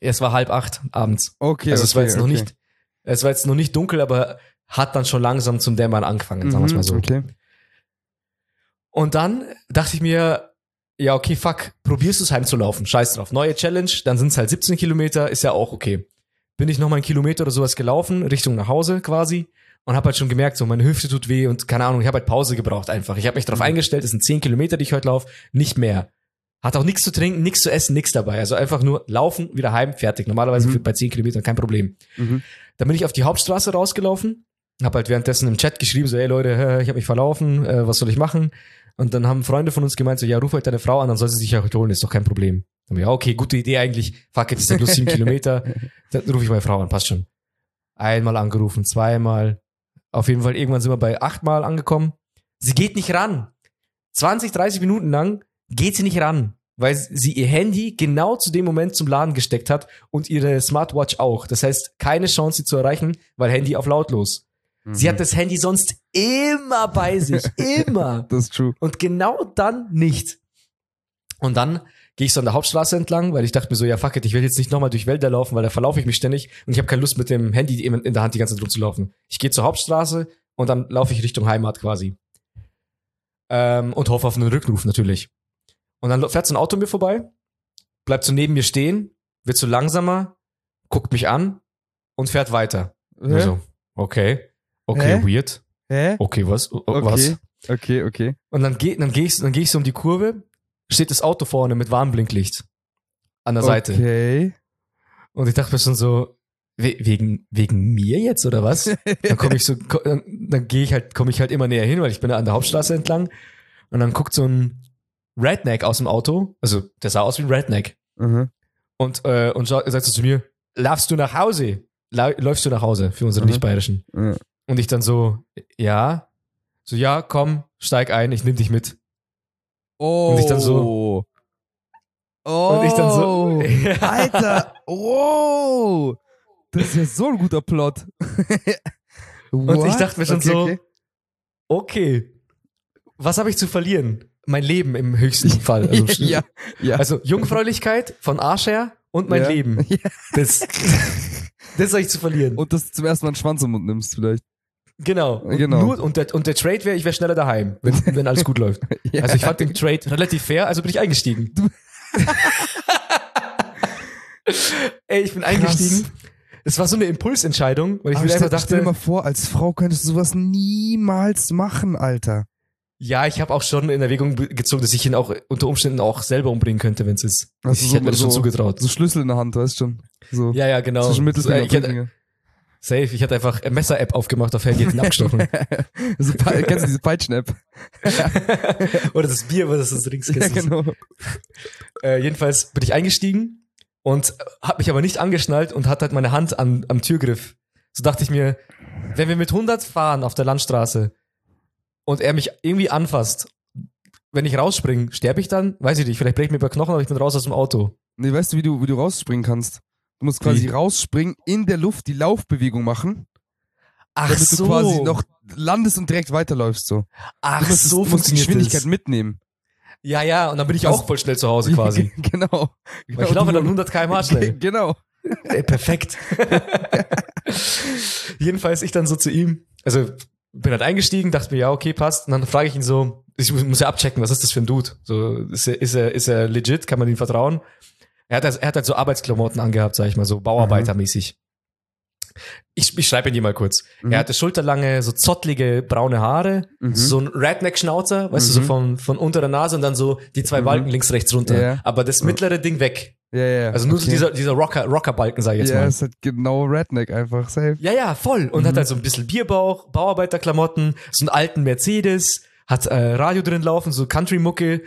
Es war halb acht abends. Okay, also okay, es war jetzt noch okay. nicht, es war jetzt noch nicht dunkel, aber hat dann schon langsam zum Dämmern angefangen, sagen wir es mal so. Mhm, Okay. Und dann dachte ich mir, ja, okay, fuck, probierst du es heimzulaufen. Scheiß drauf. Neue Challenge, dann sind es halt 17 Kilometer, ist ja auch okay. Bin ich noch mal einen Kilometer oder sowas gelaufen, Richtung nach Hause quasi. Und habe halt schon gemerkt, so meine Hüfte tut weh und keine Ahnung, ich habe halt Pause gebraucht einfach. Ich habe mich darauf eingestellt, es sind 10 Kilometer, die ich heute laufe, nicht mehr. Hat auch nichts zu trinken, nichts zu essen, nichts dabei. Also einfach nur laufen, wieder heim, fertig. Normalerweise Mhm. bei 10 Kilometern kein Problem. Mhm. Dann bin ich auf die Hauptstraße rausgelaufen, habe halt währenddessen im Chat geschrieben, so, hey Leute, ich habe mich verlaufen, äh, was soll ich machen? Und dann haben Freunde von uns gemeint, so, ja, ruf halt deine Frau an, dann soll sie sich ja heute holen, ist doch kein Problem. Dann ja, okay, gute Idee eigentlich, fuck it, ist ja bloß sieben Kilometer, dann rufe ich meine Frau an, passt schon. Einmal angerufen, zweimal, auf jeden Fall, irgendwann sind wir bei achtmal angekommen. Sie geht nicht ran. 20, 30 Minuten lang geht sie nicht ran, weil sie ihr Handy genau zu dem Moment zum Laden gesteckt hat und ihre Smartwatch auch. Das heißt, keine Chance, sie zu erreichen, weil Handy auf lautlos. Sie Mhm. hat das Handy sonst immer bei sich, immer. Das ist true. Und genau dann nicht. Und dann gehe ich so an der Hauptstraße entlang, weil ich dachte mir so, ja fuck it, ich will jetzt nicht nochmal durch Wälder laufen, weil da verlaufe ich mich ständig und ich habe keine Lust mit dem Handy in der Hand die ganze Zeit rumzulaufen. Ich gehe zur Hauptstraße und dann laufe ich Richtung Heimat quasi. Ähm, und hoffe auf einen Rückruf natürlich. Und dann fährt so ein Auto mir vorbei, bleibt so neben mir stehen, wird so langsamer, guckt mich an und fährt weiter. Hä? so, okay, okay, Hä? weird. Hä? Okay, was? O- Okay. Was? Okay, okay. Und dann gehe dann geh ich, dann geh ich so um die Kurve, steht das Auto vorne mit Warnblinklicht an der Seite. Okay. Und ich dachte mir schon so, we wegen, wegen mir jetzt oder was? Dann komme ich so, dann, dann gehe ich halt, komme ich halt immer näher hin, weil ich bin an der Hauptstraße entlang. Und dann guckt so ein Redneck aus dem Auto, also der sah aus wie ein Redneck. Mhm. Und, äh, und sagt so zu mir, laufst du nach Hause? Läufst du nach Hause für unsere Mhm. Nicht-Bayerischen? Ja. Und ich dann so, ja. So, ja, komm, steig ein, ich nehm dich mit. Oh. Und ich dann so- Oh. Und ich dann so, ja. Alter. Wow. Das ist ja so ein guter Plot. Und ich dachte mir schon okay, so, okay. okay, was habe ich zu verlieren? Mein Leben im höchsten Fall. Also, ja, ja. also Jungfräulichkeit von Arsch her und mein Ja. Leben. Das, das habe ich zu verlieren. Und dass du zum ersten Mal einen Schwanz im Mund nimmst, vielleicht. Genau. Und, Genau. Nur, und, der, und der Trade wäre, ich wäre schneller daheim, wenn, wenn alles gut läuft. Ja. Also ich fand den Trade relativ fair, also bin ich eingestiegen. Ey, ich bin eingestiegen. Es war so eine Impulsentscheidung, weil ich Aber mir einfach stell, stell dir mal dachte, vor, als Frau könntest du sowas niemals machen, Alter. ja, ich habe auch schon in Erwägung gezogen, dass ich ihn auch unter Umständen auch selber umbringen könnte, wenn es ist. Also ich so- hätte mir das schon so- zugetraut. So Schlüssel in der Hand, weißt du schon. So Ja, ja, genau. zwischen So, Mittelfinger äh, und ich hätte. Safe, ich hatte einfach Messer-App aufgemacht auf Handy, hätte ihn abgestochen. so, kennst du diese Peitschen-App? Oder das Bier, was das rings Ja, genau. äh, Jedenfalls bin ich eingestiegen und habe mich aber nicht angeschnallt und hatte halt meine Hand an, am Türgriff. So dachte ich mir, wenn wir mit 100 fahren auf der Landstraße und er mich irgendwie anfasst, wenn ich rausspringe, sterbe ich dann? Weiß ich nicht, vielleicht breche ich mir bei Knochen, aber ich bin raus aus dem Auto. Nee, weißt du, wie du, wie du rausspringen kannst? Du musst quasi Wie? rausspringen, in der Luft die Laufbewegung machen, Ach damit du quasi noch landest und direkt weiterläufst so. ach Du musst, so du musst die Geschwindigkeit das. mitnehmen. Ja, ja, und dann bin ich Also- auch voll schnell zu Hause quasi. genau. Genau ich laufe dann 100 km/h schnell. Genau. Ey, perfekt. Jedenfalls ich dann so zu ihm, also bin halt eingestiegen, dachte mir, ja, okay, passt. Und dann frage ich ihn so, ich muss, muss ja abchecken, was ist das für ein Dude? So, ist er, ist er, ist er legit? Kann man ihm vertrauen? Er hat, halt- er hat halt so Arbeitsklamotten angehabt, sag ich mal, so Bauarbeitermäßig. Ich, ich schreibe ihn dir mal kurz. Mhm. Er hatte schulterlange, so zottlige braune Haare, Mhm. so ein Redneck-Schnauzer, weißt du, so Mhm. von, von unter der Nase und dann so die zwei Mhm. Balken links, rechts runter. Ja. Aber das mittlere Ding weg. Ja, ja. Also nur so okay. dieser, dieser Rocker, Rocker-Balken, sag ich jetzt Ja, mal. ist halt genau Redneck einfach. Safe. Ja, ja, voll. Und Mhm. hat halt so ein bisschen Bierbauch, Bauarbeiterklamotten, so einen alten Mercedes, hat äh, Radio drin laufen, so Country-Mucke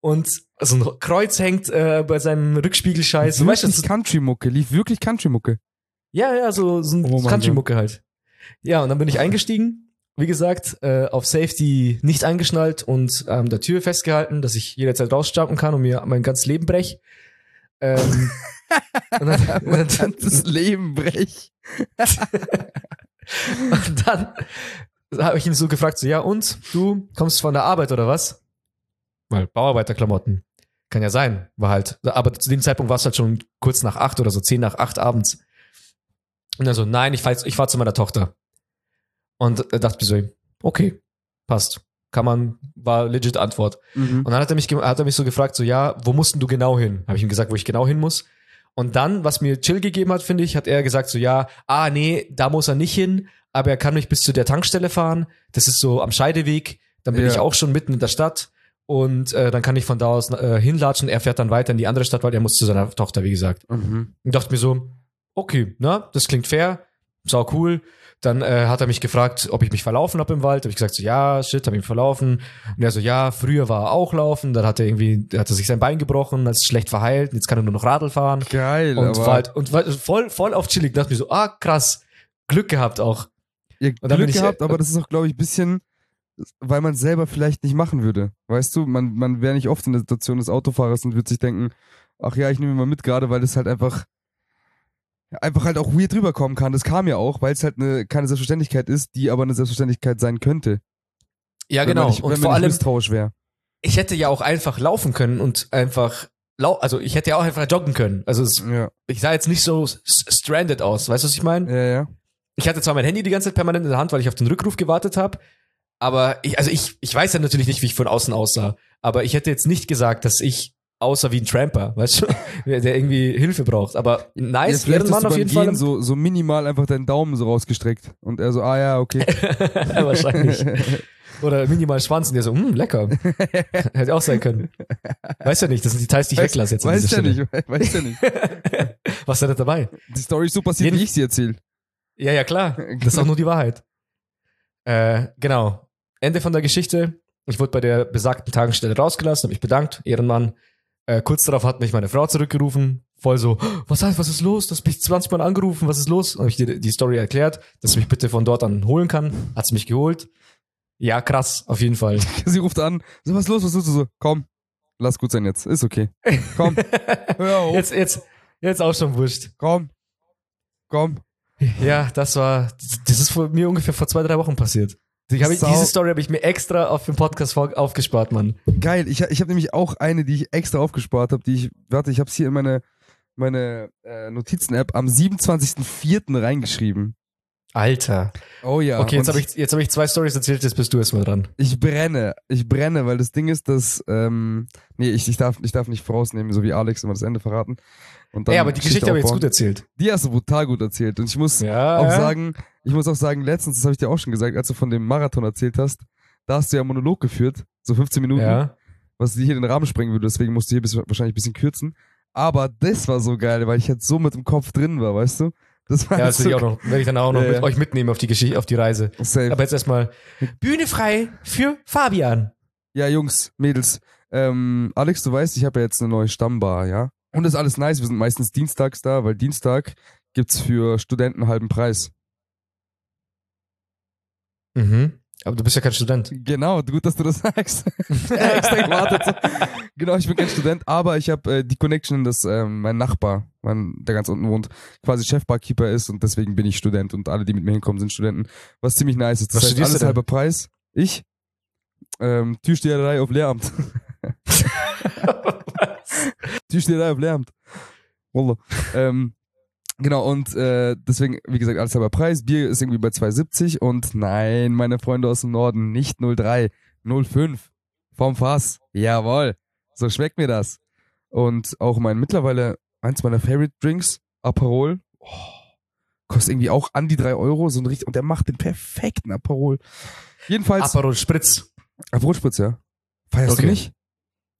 und so ein Kreuz hängt äh, bei seinem Rückspiegelscheiß. Du weißt, das wirklich ist, Country-Mucke. Lief wirklich Country-Mucke. ja, ja, so, so ein Oh Country-Mucke halt. Ja, und dann bin ich eingestiegen. Wie gesagt, äh, auf Safety nicht eingeschnallt und ähm, der Tür festgehalten, dass ich jederzeit rausjumpen kann und mir mein ganzes Leben brech. Ähm, und dann, Mein ganzes Leben brech. Und dann habe ich ihn so gefragt, so, ja und, du kommst von der Arbeit oder was? Weil Bauarbeiterklamotten. Kann ja sein, war halt. Aber zu dem Zeitpunkt war es halt schon kurz nach acht oder so, zehn nach acht abends. Und er so, nein, ich fahr, jetzt- ich fahr zu meiner Tochter. Und er dachte mir so, okay, passt. Kann man, war legit Antwort. Mhm. Und dann hat er mich, hat er mich so gefragt, so, ja, wo musst denn du genau hin? Habe ich ihm gesagt, wo ich genau hin muss. Und dann, was mir Chill gegeben hat, finde ich, hat er gesagt, so, ja, ah, nee, da muss er nicht hin, aber er kann mich bis zu der Tankstelle fahren. Das ist so am Scheideweg. Dann bin Ja. ich auch schon mitten in der Stadt. Und äh, dann kann ich von da aus äh, hinlatschen. Er fährt dann weiter in die andere Stadt, weil er muss zu seiner Tochter, wie gesagt. Mhm. Und dachte mir so, okay, na, das klingt fair, sau cool. Dann äh, hat er mich gefragt, ob ich mich verlaufen habe im Wald. Habe ich gesagt, so, ja, shit, habe ich mich verlaufen. Und er so, ja, früher war er auch laufen. Dann hat er irgendwie, hat er sich sein Bein gebrochen, ist schlecht verheilt. Jetzt kann er nur noch Radl fahren. Geil, Und aber war halt, und war voll, voll auf chillig. Dachte mir so, ah, krass, Glück gehabt auch. bin Glück ich- gehabt, aber das ist auch, glaube ich, ein bisschen, weil man selber vielleicht nicht machen würde. Weißt du, man, man wäre nicht oft in der Situation des Autofahrers und würde sich denken, ach ja, ich nehme mal mit, gerade weil es halt einfach einfach halt auch weird rüberkommen kann. Das kam ja auch, weil es halt eine, keine Selbstverständlichkeit ist, die aber eine Selbstverständlichkeit sein könnte. Ja, wenn genau. Nicht, und vor allem, misstrauisch wäre. ich hätte ja auch einfach laufen können und einfach, lau also ich hätte ja auch einfach joggen können. Also es, Ja, ich sah jetzt nicht so stranded aus. Weißt du, was ich meine? ja, ja. Ich hatte zwar mein Handy die ganze Zeit permanent in der Hand, weil ich auf den Rückruf gewartet habe, aber ich, also ich, ich weiß ja natürlich nicht, wie ich von außen aussah, aber ich hätte jetzt nicht gesagt, dass ich aussah wie ein Tramper, weißt du, der irgendwie Hilfe braucht. Aber nice, Ehrenmann du auf jeden Gehen Fall. so, so minimal einfach deinen Daumen so rausgestreckt. Und er so, ah ja, okay. Wahrscheinlich. Oder minimal Schwanz und der so, hm, lecker. Hätte auch sein können. Weiß ja nicht, das sind Details, die ich weglasse jetzt Weiß ja nicht, weiß ja nicht. Was ist da dabei? Die Story ist so passiert, Jeden- wie ich sie erzähle. Ja, ja, klar. Das ist auch nur die Wahrheit. Äh, genau. Ende von der Geschichte. Ich wurde bei der besagten Tagesstelle rausgelassen, habe mich bedankt, Ehrenmann. Äh, kurz darauf hat mich meine Frau zurückgerufen, voll so, was heißt, was ist los? Du hast mich 20 Mal angerufen, was ist los? Habe ich dir die Story erklärt, dass sie mich bitte von dort an holen kann. Hat sie mich geholt. Ja, krass, auf jeden Fall. Sie ruft an, so, was ist los, was ist los? So, komm, lass gut sein jetzt, ist okay. Komm, hör auf, Jetzt, jetzt, jetzt auch schon wurscht. komm, komm. Ja, das war, das ist mir ungefähr vor zwei, drei Wochen passiert. Ich, diese Story habe ich mir extra auf dem Podcast vor- aufgespart, Mann. Geil, ich, ich habe nämlich auch eine, die ich extra aufgespart habe, die ich, warte, ich habe es hier in meine, meine äh, Notizen-App am 27.04. reingeschrieben. Alter. Oh ja. okay, jetzt habe ich, jetzt hab ich zwei Stories erzählt, jetzt bist du erstmal dran. Ich brenne, ich brenne, weil das Ding ist, dass, ähm, nee, ich, ich, darf, ich darf nicht vorausnehmen, so wie Alex immer das Ende verraten. Und Ey, aber die Geschichte habe ich jetzt gut erzählt. Die hast du brutal gut erzählt. Und ich muss Ja. auch ja. sagen, ich muss auch sagen, letztens, das habe ich dir auch schon gesagt, als du von dem Marathon erzählt hast, da hast du ja einen Monolog geführt, so 15 Minuten, Ja. was dir hier den Rahmen sprengen würde, deswegen musst du hier bis, wahrscheinlich ein bisschen kürzen. Aber das war so geil, weil ich jetzt so mit dem Kopf drin war, weißt du? Das war Ja, das so will ich auch noch, werde ich dann auch noch Ja, mit ja. euch mitnehmen auf die Geschichte, auf die Reise. safe. Aber jetzt erstmal Bühne frei für Fabian. Ja, Jungs, Mädels. Ähm, Alex, du weißt, ich habe ja jetzt eine neue Stammbar, ja? Und das ist alles nice. Wir sind meistens dienstags da, weil Dienstag gibt's für Studenten halben Preis. Mhm. Aber du bist ja kein Student. Genau, gut, dass du das sagst. Extra gewartet. Genau, ich bin kein Student, aber ich habe äh, die Connection, dass ähm, mein Nachbar, mein, der ganz unten wohnt, quasi Chefbarkeeper ist und deswegen bin ich Student und alle, die mit mir hinkommen, sind Studenten. Was ziemlich nice ist. Das Was heißt, studierst alles halber Preis. Ich? Ähm, Türsteherei auf Lehramt. Türsteherei auf Lärmt. Wallah. ähm, genau, und äh, deswegen, wie gesagt, alles halber Preis. Bier ist irgendwie bei 2,70 und nein, meine Freunde aus dem Norden, nicht 0,3, 0,5 vom Fass. Jawohl, so schmeckt mir das. Und auch mein mittlerweile eins meiner Favorite Drinks, Aperol, oh, kostet irgendwie auch an die 3 Euro, so ein richtig, und der macht den perfekten Aperol. Jedenfalls, Aperol Spritz. Aperol Spritz, ja. Feierst Okay. du nicht?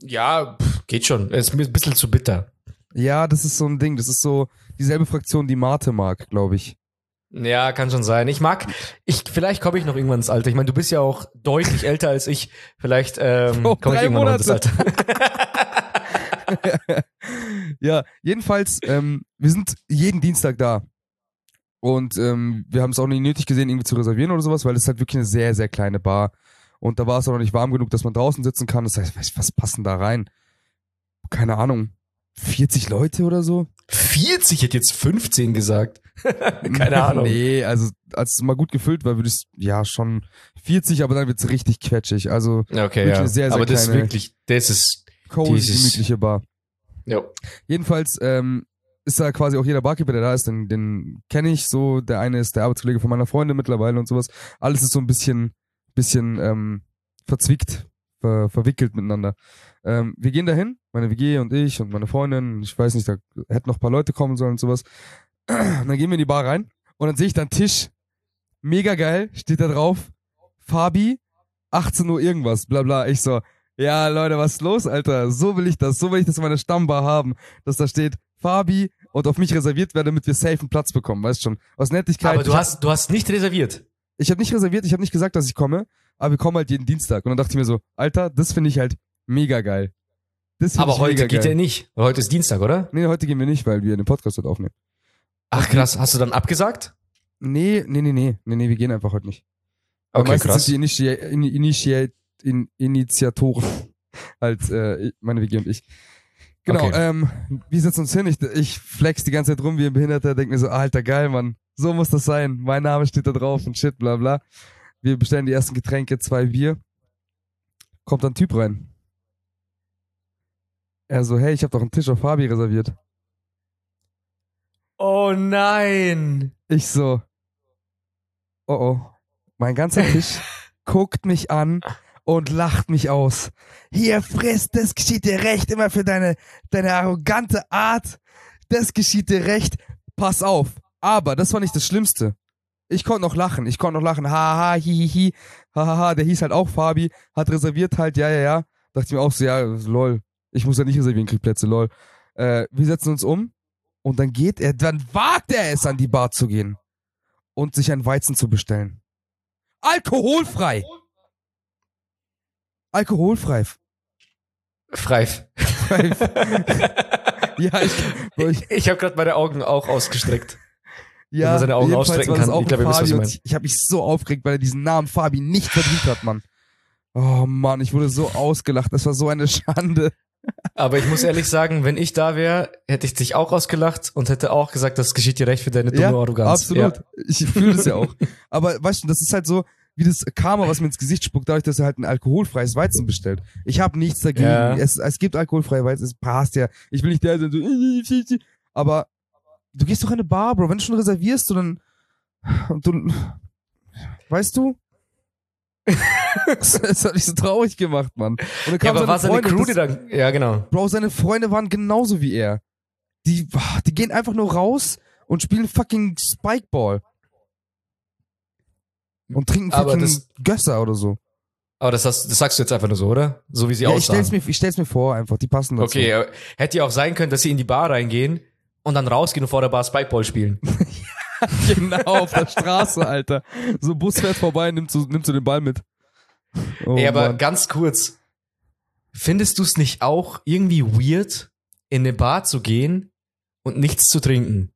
Ja, pff, geht schon. Ist mir ein bisschen zu bitter. Ja, das ist so ein Ding. Das ist so dieselbe Fraktion, die Mate mag, glaube ich. Ja, kann schon sein. Ich mag, ich, vielleicht komme ich noch irgendwann ins Alter. Ich meine, du bist ja auch deutlich älter als ich. Vielleicht ähm, Oh, komme ich drei irgendwann noch ins Monate. Alter. ja, jedenfalls, ähm, wir sind jeden Dienstag da. Und ähm, wir haben es auch nicht nötig gesehen, irgendwie zu reservieren oder sowas, weil es halt wirklich eine sehr, sehr kleine Bar. Und da war es auch noch nicht warm genug, dass man draußen sitzen kann. Das heißt, was, was passen da rein? Keine Ahnung. 40 Leute oder so? 40 hätte jetzt 15 gesagt. Keine Ahnung. Nee, also als es mal gut gefüllt war, würde ich ja schon 40, aber dann wird's richtig quetschig. Also Okay, ja. sehr, sehr Aber das ist wirklich, das ist, Dieses- gemütliche Bar. ja. Jedenfalls ähm, ist da quasi auch jeder Barkeeper, der da ist, den, den kenne ich so. Der eine ist der Arbeitskollege von meiner Freundin mittlerweile und sowas. Alles ist so ein bisschen, bisschen ähm, verzwickt, ver, verwickelt miteinander. Ähm, wir gehen dahin, meine WG und ich und meine Freundin. Ich weiß nicht, da hätten noch ein paar Leute kommen sollen und sowas. Und dann gehen wir in die Bar rein und dann sehe ich da einen Tisch. Mega geil, steht da drauf. Fabi, 18 Uhr irgendwas, bla bla. Ich so, ja, Leute, was ist los, Alter? So will ich das. So will ich das in meiner Stammbar haben, dass da steht Fabi und auf mich reserviert werde, damit wir safe einen Platz bekommen, weißt schon. Aus Nettigkeit. Aber du hast, du hast nicht reserviert. ich habe nicht reserviert, ich habe nicht gesagt, dass ich komme, aber wir kommen halt jeden Dienstag. Und dann dachte ich mir so, Alter, das finde ich halt mega geil. Das Aber heute geht geil. ja nicht. Weil Heute ist Dienstag, oder? Nee, heute gehen wir nicht, weil wir den Podcast heute aufnehmen. Ach krass, hast du dann abgesagt? Nee, nee, nee, nee, nee, nee, wir gehen einfach heute nicht. Aber Okay, meistens krass. sind die Initi in, Initi in, Initiatoren halt äh, meine WG und ich. Genau, Okay. ähm, wir setzen uns hin, ich, ich flex die ganze Zeit rum wie ein Behinderter, denk mir so, alter, geil, Mann, so muss das sein, mein Name steht da drauf und shit, bla bla. Wir bestellen die ersten Getränke, zwei Bier. Kommt ein Typ rein. Er so, hey, ich habe doch einen Tisch auf Fabi reserviert. Oh nein. Ich so, oh oh, mein ganzer Tisch guckt mich an und lacht mich aus. Hier frisst, das geschieht dir recht, immer für deine, deine arrogante Art. Das geschieht dir recht. Pass auf. Aber das war nicht das Schlimmste. Ich konnte noch lachen, ich konnte noch lachen. Haha, hihihi. Hahaha, der hieß halt auch Fabi, hat reserviert halt, ja, ja, ja. Dachte ich mir auch so, ja, lol. Ich muss ja nicht reservieren, krieg Plätze, lol. Äh, wir setzen uns um und dann geht er, dann wagt er es, an die Bar zu gehen und sich ein Weizen zu bestellen. Alkoholfrei! Alkoholfrei. Freif. Ja, ich, Ich, ich habe gerade meine Augen auch ausgestreckt. Ja, man seine Augen das kann. Ich glaube, ihr wisst, was Fabi ich meine. ich, ich habe mich so aufgeregt, weil er diesen Namen Fabi nicht verdient hat, Mann. Oh Mann, ich wurde so ausgelacht. Das war so eine Schande. Aber ich muss ehrlich sagen, wenn ich da wäre, hätte ich dich auch ausgelacht und hätte auch gesagt, das geschieht dir recht für deine dumme Ja, Arroganz. Absolut. Ich fühle das ja auch. Aber weißt du, das ist halt so wie das Karma, was mir ins Gesicht spuckt, dadurch, dass er halt ein alkoholfreies Weizen bestellt. Ich habe nichts dagegen. Ja. Es, es gibt alkoholfreie Weizen, es passt ja. Ich will nicht der sein, so, aber du gehst doch in eine Bar, Bro. Wenn du schon reservierst, du dann und du, weißt du? das, das hat mich so traurig gemacht, Mann. Und dann Ja, kam aber war seine Freundin, Crew, das- die dann. Ja, genau. Bro, seine Freunde waren genauso wie er. Die, die gehen einfach nur raus und spielen fucking Spikeball. Und trinken Aber fucking das- Gösser oder so. Aber das, hast, das sagst du jetzt einfach nur so, oder? So wie sie Ja, ich aussahen. stell's, mir, ich stell's mir vor, einfach. Die passen dazu. Okay, äh, hätte ja auch sein können, dass sie in die Bar reingehen und dann rausgehen und vor der Bar Spikeball spielen. Genau, auf der Straße, Alter. So Bus fährt vorbei, nimmst du, nimmst du den Ball mit. Oh, Ey, aber Mann. ganz kurz. Findest du es nicht auch irgendwie weird, in eine Bar zu gehen und nichts zu trinken?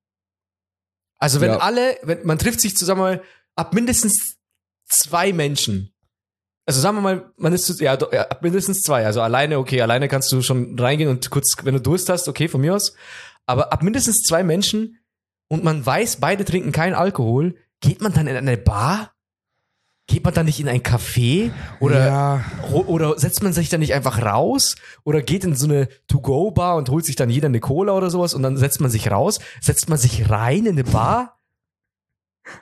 Also wenn Ja. alle, wenn man trifft sich zusammen mal ab mindestens zwei Menschen. Also sagen wir mal, man ist zu, ja, ab mindestens zwei. Also alleine, okay, alleine kannst du schon reingehen und kurz, wenn du Durst hast, okay, von mir aus. Aber ab mindestens zwei Menschen und man weiß, beide trinken keinen Alkohol, geht man dann in eine Bar? geht man dann nicht in ein Café oder, ja, oder setzt man sich dann nicht einfach raus oder geht in so eine To-Go-Bar und holt sich dann jeder eine Cola oder sowas und dann setzt man sich raus, setzt man sich rein in eine Bar?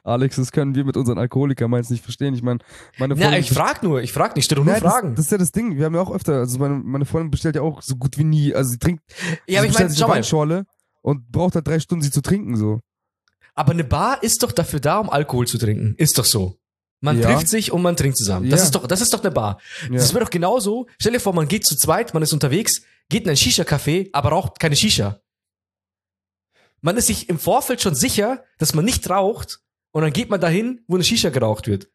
Alex, das können wir mit unseren Alkoholikern meins nicht verstehen. Ich meine, meine Freundin ich frag nur, ich frag nicht, stell doch nur das, Fragen. das ist ja das Ding. Wir haben ja auch öfter, also meine, meine Freundin bestellt ja auch so gut wie nie. Also sie trinkt, ja, aber ich meine, schau mal, Weinschorle und braucht halt drei Stunden, sie zu trinken so. aber eine Bar ist doch dafür da, um Alkohol zu trinken. Ist doch so. Man Ja. trifft sich und man trinkt zusammen. Das Ja. ist doch, das ist doch eine Bar. Ja. Das wäre doch genauso. Stell dir vor, man geht zu zweit, man ist unterwegs, geht in ein Shisha-Café, aber raucht keine Shisha. Man ist sich im Vorfeld schon sicher, dass man nicht raucht und dann geht man dahin, wo eine Shisha geraucht wird.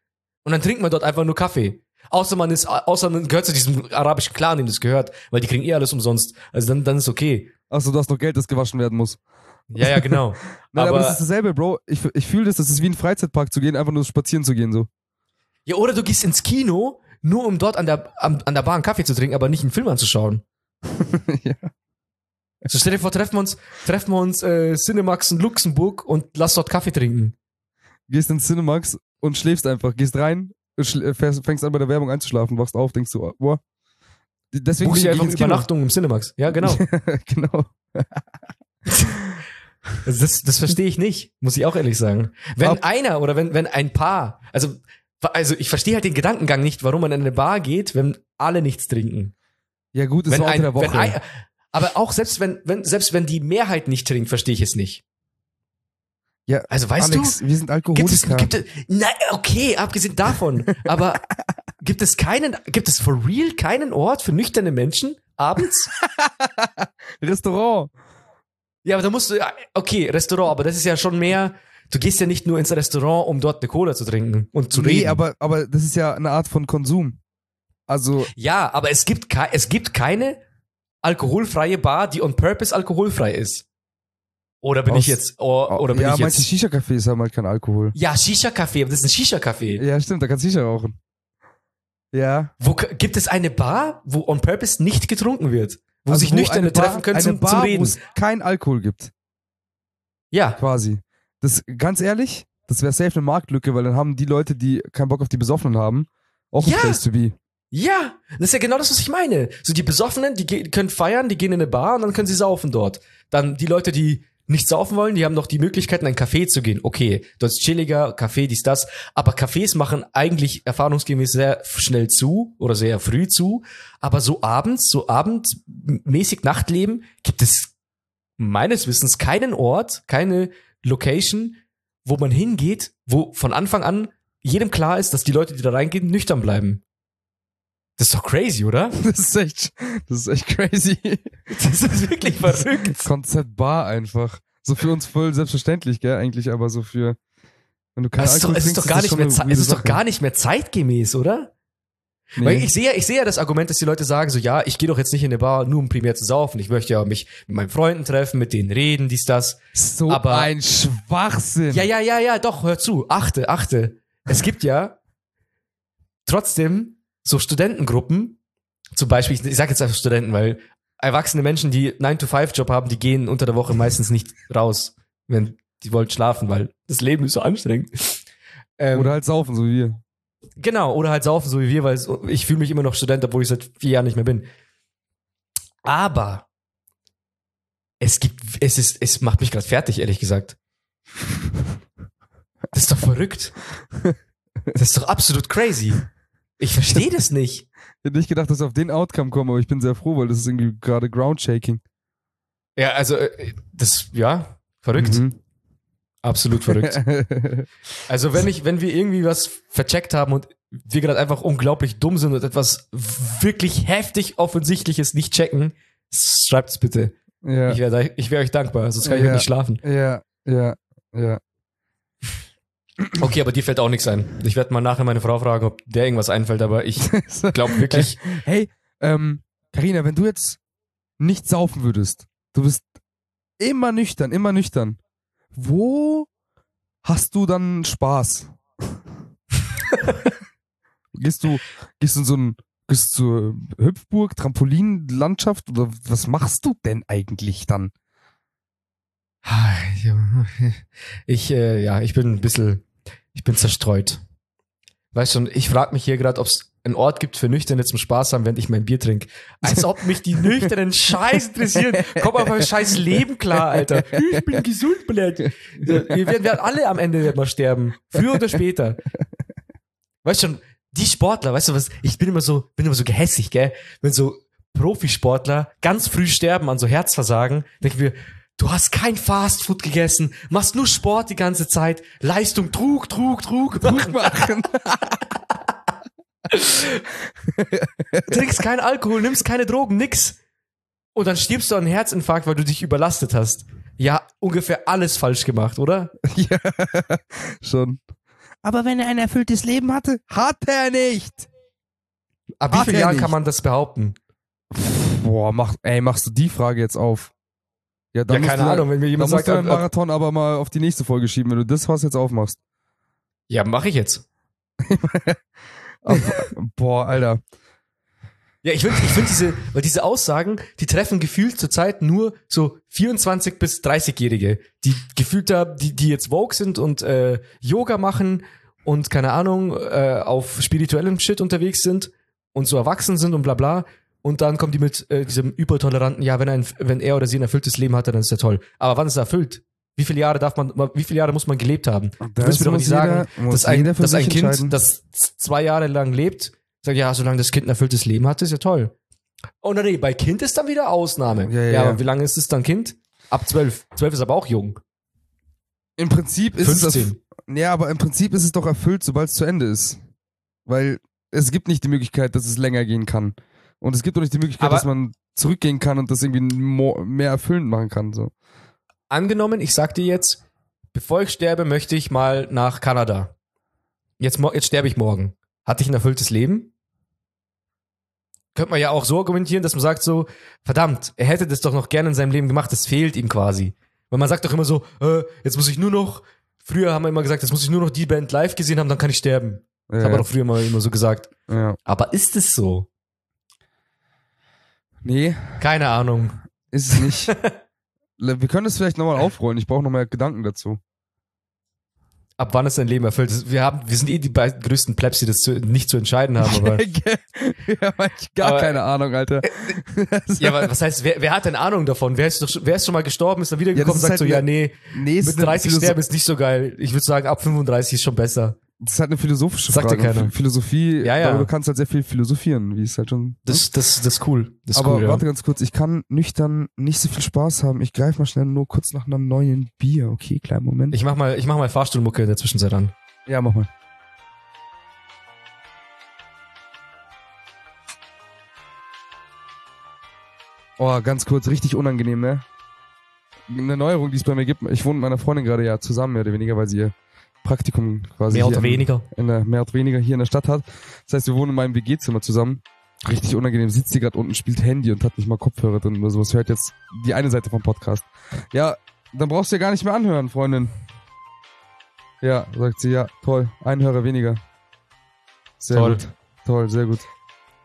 Und dann trinkt man dort einfach nur Kaffee. Außer man ist, außer man gehört zu diesem arabischen Clan, dem das gehört, weil die kriegen eh alles umsonst. Also dann, dann ist okay. Achso, du hast noch Geld, das gewaschen werden muss. Ja, ja, genau. Nein, aber, aber, das ist dasselbe, Bro. Ich, ich fühle das, das ist wie in den Freizeitpark zu gehen, einfach nur spazieren zu gehen so. ja, oder du gehst ins Kino, nur um dort an der, am, an der Bar einen Kaffee zu trinken, aber nicht einen Film anzuschauen. ja. So stell dir vor, treffen wir uns, treffen wir uns äh, Cinemax in Luxemburg und lass dort Kaffee trinken. Gehst ins Cinemax und schläfst einfach. Gehst rein, äh, fängst an bei der Werbung einzuschlafen, wachst auf, denkst du, boah. Deswegen dir ich einfach. Übernachtung im Cinemax. Ja, genau. genau. Also das, das verstehe ich nicht, muss ich auch ehrlich sagen. Wenn Ab- einer oder wenn, wenn ein Paar, also, also ich verstehe halt den Gedankengang nicht, warum man in eine Bar geht, wenn alle nichts trinken. Ja gut, wenn war unter ein, der Woche. wenn ein, aber auch selbst wenn, wenn, selbst wenn die Mehrheit nicht trinkt, verstehe ich es nicht. ja, Also weißt Alex, wir sind du, gibt es, Alkoholiker. gibt es, nein, okay, abgesehen davon, aber gibt es keinen, gibt es for real keinen Ort für nüchterne Menschen abends? Restaurant. Ja, aber da musst du, ja, okay, Restaurant, aber das ist ja schon mehr, du gehst ja nicht nur ins Restaurant, um dort eine Cola zu trinken und zu nee, reden. aber, aber das ist ja eine Art von Konsum. Also, ja, aber es gibt, es gibt keine alkoholfreie Bar, die on purpose alkoholfrei ist. Oder bin Aus- ich jetzt, oh, oder bin ja, ich manche jetzt, Shisha-Cafés haben halt keinen Alkohol. ja, Shisha-Café, aber das ist ein Shisha-Café. Ja, stimmt, da kannst du Shisha rauchen. Ja. Wo, gibt es eine Bar, wo on purpose nicht getrunken wird? Wo Also sich Nüchterne eine Bar- treffen können eine zum, Bar, zum wo Reden? es keinen Alkohol gibt, Ja, quasi. Das, ganz ehrlich, das wäre safe eine Marktlücke, weil dann haben die Leute, die keinen Bock auf die Besoffenen haben, auch ein Ja. Place to be. ja, das ist ja genau das, was ich meine. So die Besoffenen, die können feiern, die gehen in eine Bar und dann können sie saufen dort. Dann die Leute, die nicht saufen wollen, die haben noch die Möglichkeit, in ein Café zu gehen. Okay, dort ist chilliger, Café, dies, das. Aber Cafés machen eigentlich erfahrungsgemäß sehr schnell zu oder sehr früh zu. Aber so abends, so abendmäßig Nachtleben gibt es meines Wissens keinen Ort, keine Location, wo man hingeht, wo von Anfang an jedem klar ist, dass die Leute, die da reingehen, nüchtern bleiben. Das ist doch crazy, oder? Das ist echt, das ist echt crazy. Das ist wirklich verrückt. Konzept Bar einfach. So für uns voll selbstverständlich, gell, eigentlich, aber so für, wenn du keinen Das ist doch, es ist doch gar nicht mehr, es ist doch gar nicht mehr zeitgemäß, oder? Nee. Weil ich sehe, ja- ich sehe ja das Argument, dass die Leute sagen so, ja, ich gehe doch jetzt nicht in eine Bar, nur um primär zu saufen. Ich möchte ja mich mit meinen Freunden treffen, mit denen reden, dies, das. so aber- ein Schwachsinn. Ja, ja, ja, ja, doch, hör zu. Achte, achte. Es gibt ja trotzdem so Studentengruppen, zum Beispiel, ich, ich sage jetzt einfach Studenten, weil erwachsene Menschen, die 9-to-5-Job haben, die gehen unter der Woche meistens nicht raus, wenn die wollen schlafen, weil das Leben ist so anstrengend. Ähm, Oder halt saufen, so wie wir. Genau, oder halt saufen, so wie wir, weil es, ich fühle mich immer noch Student, obwohl ich seit vier Jahren nicht mehr bin. Aber es gibt, es ist, es macht mich gerade fertig, ehrlich gesagt. Das ist doch verrückt. Das ist doch absolut crazy. Ich verstehe das nicht. Ich hätte nicht gedacht, dass wir auf den Outcome kommen, aber ich bin sehr froh, weil das ist irgendwie gerade Groundshaking. Ja, also, äh, das, ja, verrückt. Mhm. Absolut verrückt. Also, wenn ich, wenn wir irgendwie was vercheckt haben und wir gerade einfach unglaublich dumm sind und etwas wirklich heftig Offensichtliches nicht checken, schreibt es bitte. ja, Ich wäre ich wär euch dankbar, sonst kann ich Ja. nicht schlafen. ja, ja, ja. Okay, aber dir fällt auch nichts ein. Ich werde mal nachher meine Frau fragen, ob der irgendwas einfällt, aber ich glaube wirklich. Hey, ähm, Carina, wenn du jetzt nicht saufen würdest, du bist immer nüchtern, immer nüchtern. Wo hast du dann Spaß? gehst du, gehst du in so ein, gehst du zur Hüpfburg, Trampolinlandschaft oder was machst du denn eigentlich dann? Ich, äh, ja, ich bin ein bisschen, ich bin zerstreut. Weißt schon, ich frage mich hier gerade, ob es einen Ort gibt für Nüchterne zum Spaß haben, während ich mein Bier trinke. Als ob mich die nüchternen Scheiß interessieren. Komm auf mein scheiß Leben klar, Alter. Ich bin gesund, Blöd. Wir werden, werden alle am Ende werden mal sterben. Früher oder später. Weißt schon, die Sportler, weißt du was, ich bin immer so, bin immer so gehässig, gell? Wenn so Profisportler ganz früh sterben an so Herzversagen, denken wir, du hast kein Fastfood gegessen, machst nur Sport die ganze Zeit, Leistung, Trug, Trug, Trug, Druck machen. trinkst keinen Alkohol, nimmst keine Drogen, nix. Und dann stirbst du an einem Herzinfarkt, weil du dich überlastet hast. Ja, ungefähr alles falsch gemacht, oder? ja, schon. Aber wenn er ein erfülltes Leben hatte, hat er nicht. Ab wie vielen Jahren kann man das behaupten? Boah, mach, ey, machst du die Frage jetzt auf? Ja, dann ja, musst keine du, Ahnung, wenn mir Dann jemand musst sagt, du deinen äh, Marathon aber mal auf die nächste Folge schieben, wenn du das Haus jetzt aufmachst. ja, mache ich jetzt. Boah, Alter. Ja, ich finde ich find diese, weil diese Aussagen, die treffen gefühlt zurzeit nur so 24 bis 30-Jährige, die gefühlt da, die, die jetzt Vogue sind und äh, Yoga machen und keine Ahnung, äh, auf spirituellem Shit unterwegs sind und so erwachsen sind und bla bla. Und dann kommen die mit äh, diesem übertoleranten, ja, wenn, ein, wenn er oder sie ein erfülltes Leben hatte, dann ist er toll. Aber wann ist er erfüllt? Wie viele Jahre darf man, wie viele Jahre muss man gelebt haben? Du wirst mir doch nicht sagen, jeder- muss dass ein, dass ein Kind, das zwei Jahre lang lebt, sagt, ja, solange das Kind ein erfülltes Leben hat, ist ja toll. Oh nee, bei Kind ist dann wieder Ausnahme. Ja, Ja, ja, ja. aber wie lange ist es dann Kind? Ab zwölf. Zwölf ist aber auch jung. Im Prinzip ist es 15. Ja, aber im Prinzip ist es doch erfüllt, sobald es zu Ende ist. Weil es gibt nicht die Möglichkeit, dass es länger gehen kann. Und es gibt auch nicht die Möglichkeit, Aber- dass man zurückgehen kann und das irgendwie mehr erfüllend machen kann. So. Angenommen, ich sag dir jetzt, bevor ich sterbe, möchte ich mal nach Kanada. Jetzt, jetzt sterbe ich morgen. Hatte ich ein erfülltes Leben? Könnte man ja auch so argumentieren, dass man sagt so, verdammt, er hätte das doch noch gerne in seinem Leben gemacht, das fehlt ihm quasi. Weil man sagt doch immer so, äh, jetzt muss ich nur noch, früher haben wir immer gesagt, jetzt muss ich nur noch die Band live gesehen haben, dann kann ich sterben. Das Ja, haben wir doch früher mal immer so gesagt. ja. Aber ist es so? Nee, Keine Ahnung. ist es nicht. Wir können es vielleicht nochmal aufrollen. Ich brauche nochmal Gedanken dazu. Ab wann ist dein Leben erfüllt? Wir, haben, wir sind eh die beiden größten Plebs, die das zu, nicht zu entscheiden haben. Aber, ja, hab ich gar Aber- keine Ahnung, Alter. ja, aber was heißt, wer, wer hat denn Ahnung davon? Wer ist, doch, schon- wer ist schon mal gestorben, ist dann wiedergekommen Ja, und sagt so, halt ja, eine- nee, mit ist eine 30 Philosoph- sterben ist nicht so geil. Ich würde sagen, ab 35 ist schon besser. Das ist halt eine philosophische Sagt Frage. keiner. Philosophie, Ja, ja. aber du kannst halt sehr viel philosophieren, wie es halt schon. Das, das, das ist cool. Das ist aber cool, ja. warte ganz kurz, ich kann nüchtern nicht so viel Spaß haben. Ich greife mal schnell nur kurz nach einem neuen Bier. Okay, kleinen Moment. Ich mach mal, ich mach mal Fahrstuhlmucke in der Zwischenzeit an. ja, mach mal. Oh, ganz kurz, richtig unangenehm, ne? Eine Neuerung, die es bei mir gibt. Ich wohne mit meiner Freundin gerade ja zusammen, mehr oder weniger, weil sie ihr Praktikum quasi Mehr oder in- weniger. in der, mehr oder weniger hier in der Stadt hat. Das heißt, wir wohnen in meinem WG-Zimmer zusammen. Richtig unangenehm, sitzt sie gerade unten, spielt Handy und hat nicht mal Kopfhörer drin oder sowas. Hört jetzt die eine Seite vom Podcast. Ja, dann brauchst du ja gar nicht mehr anhören, Freundin. Ja, sagt sie, ja, toll, ein Hörer weniger. Sehr Toll. gut. Toll, sehr gut.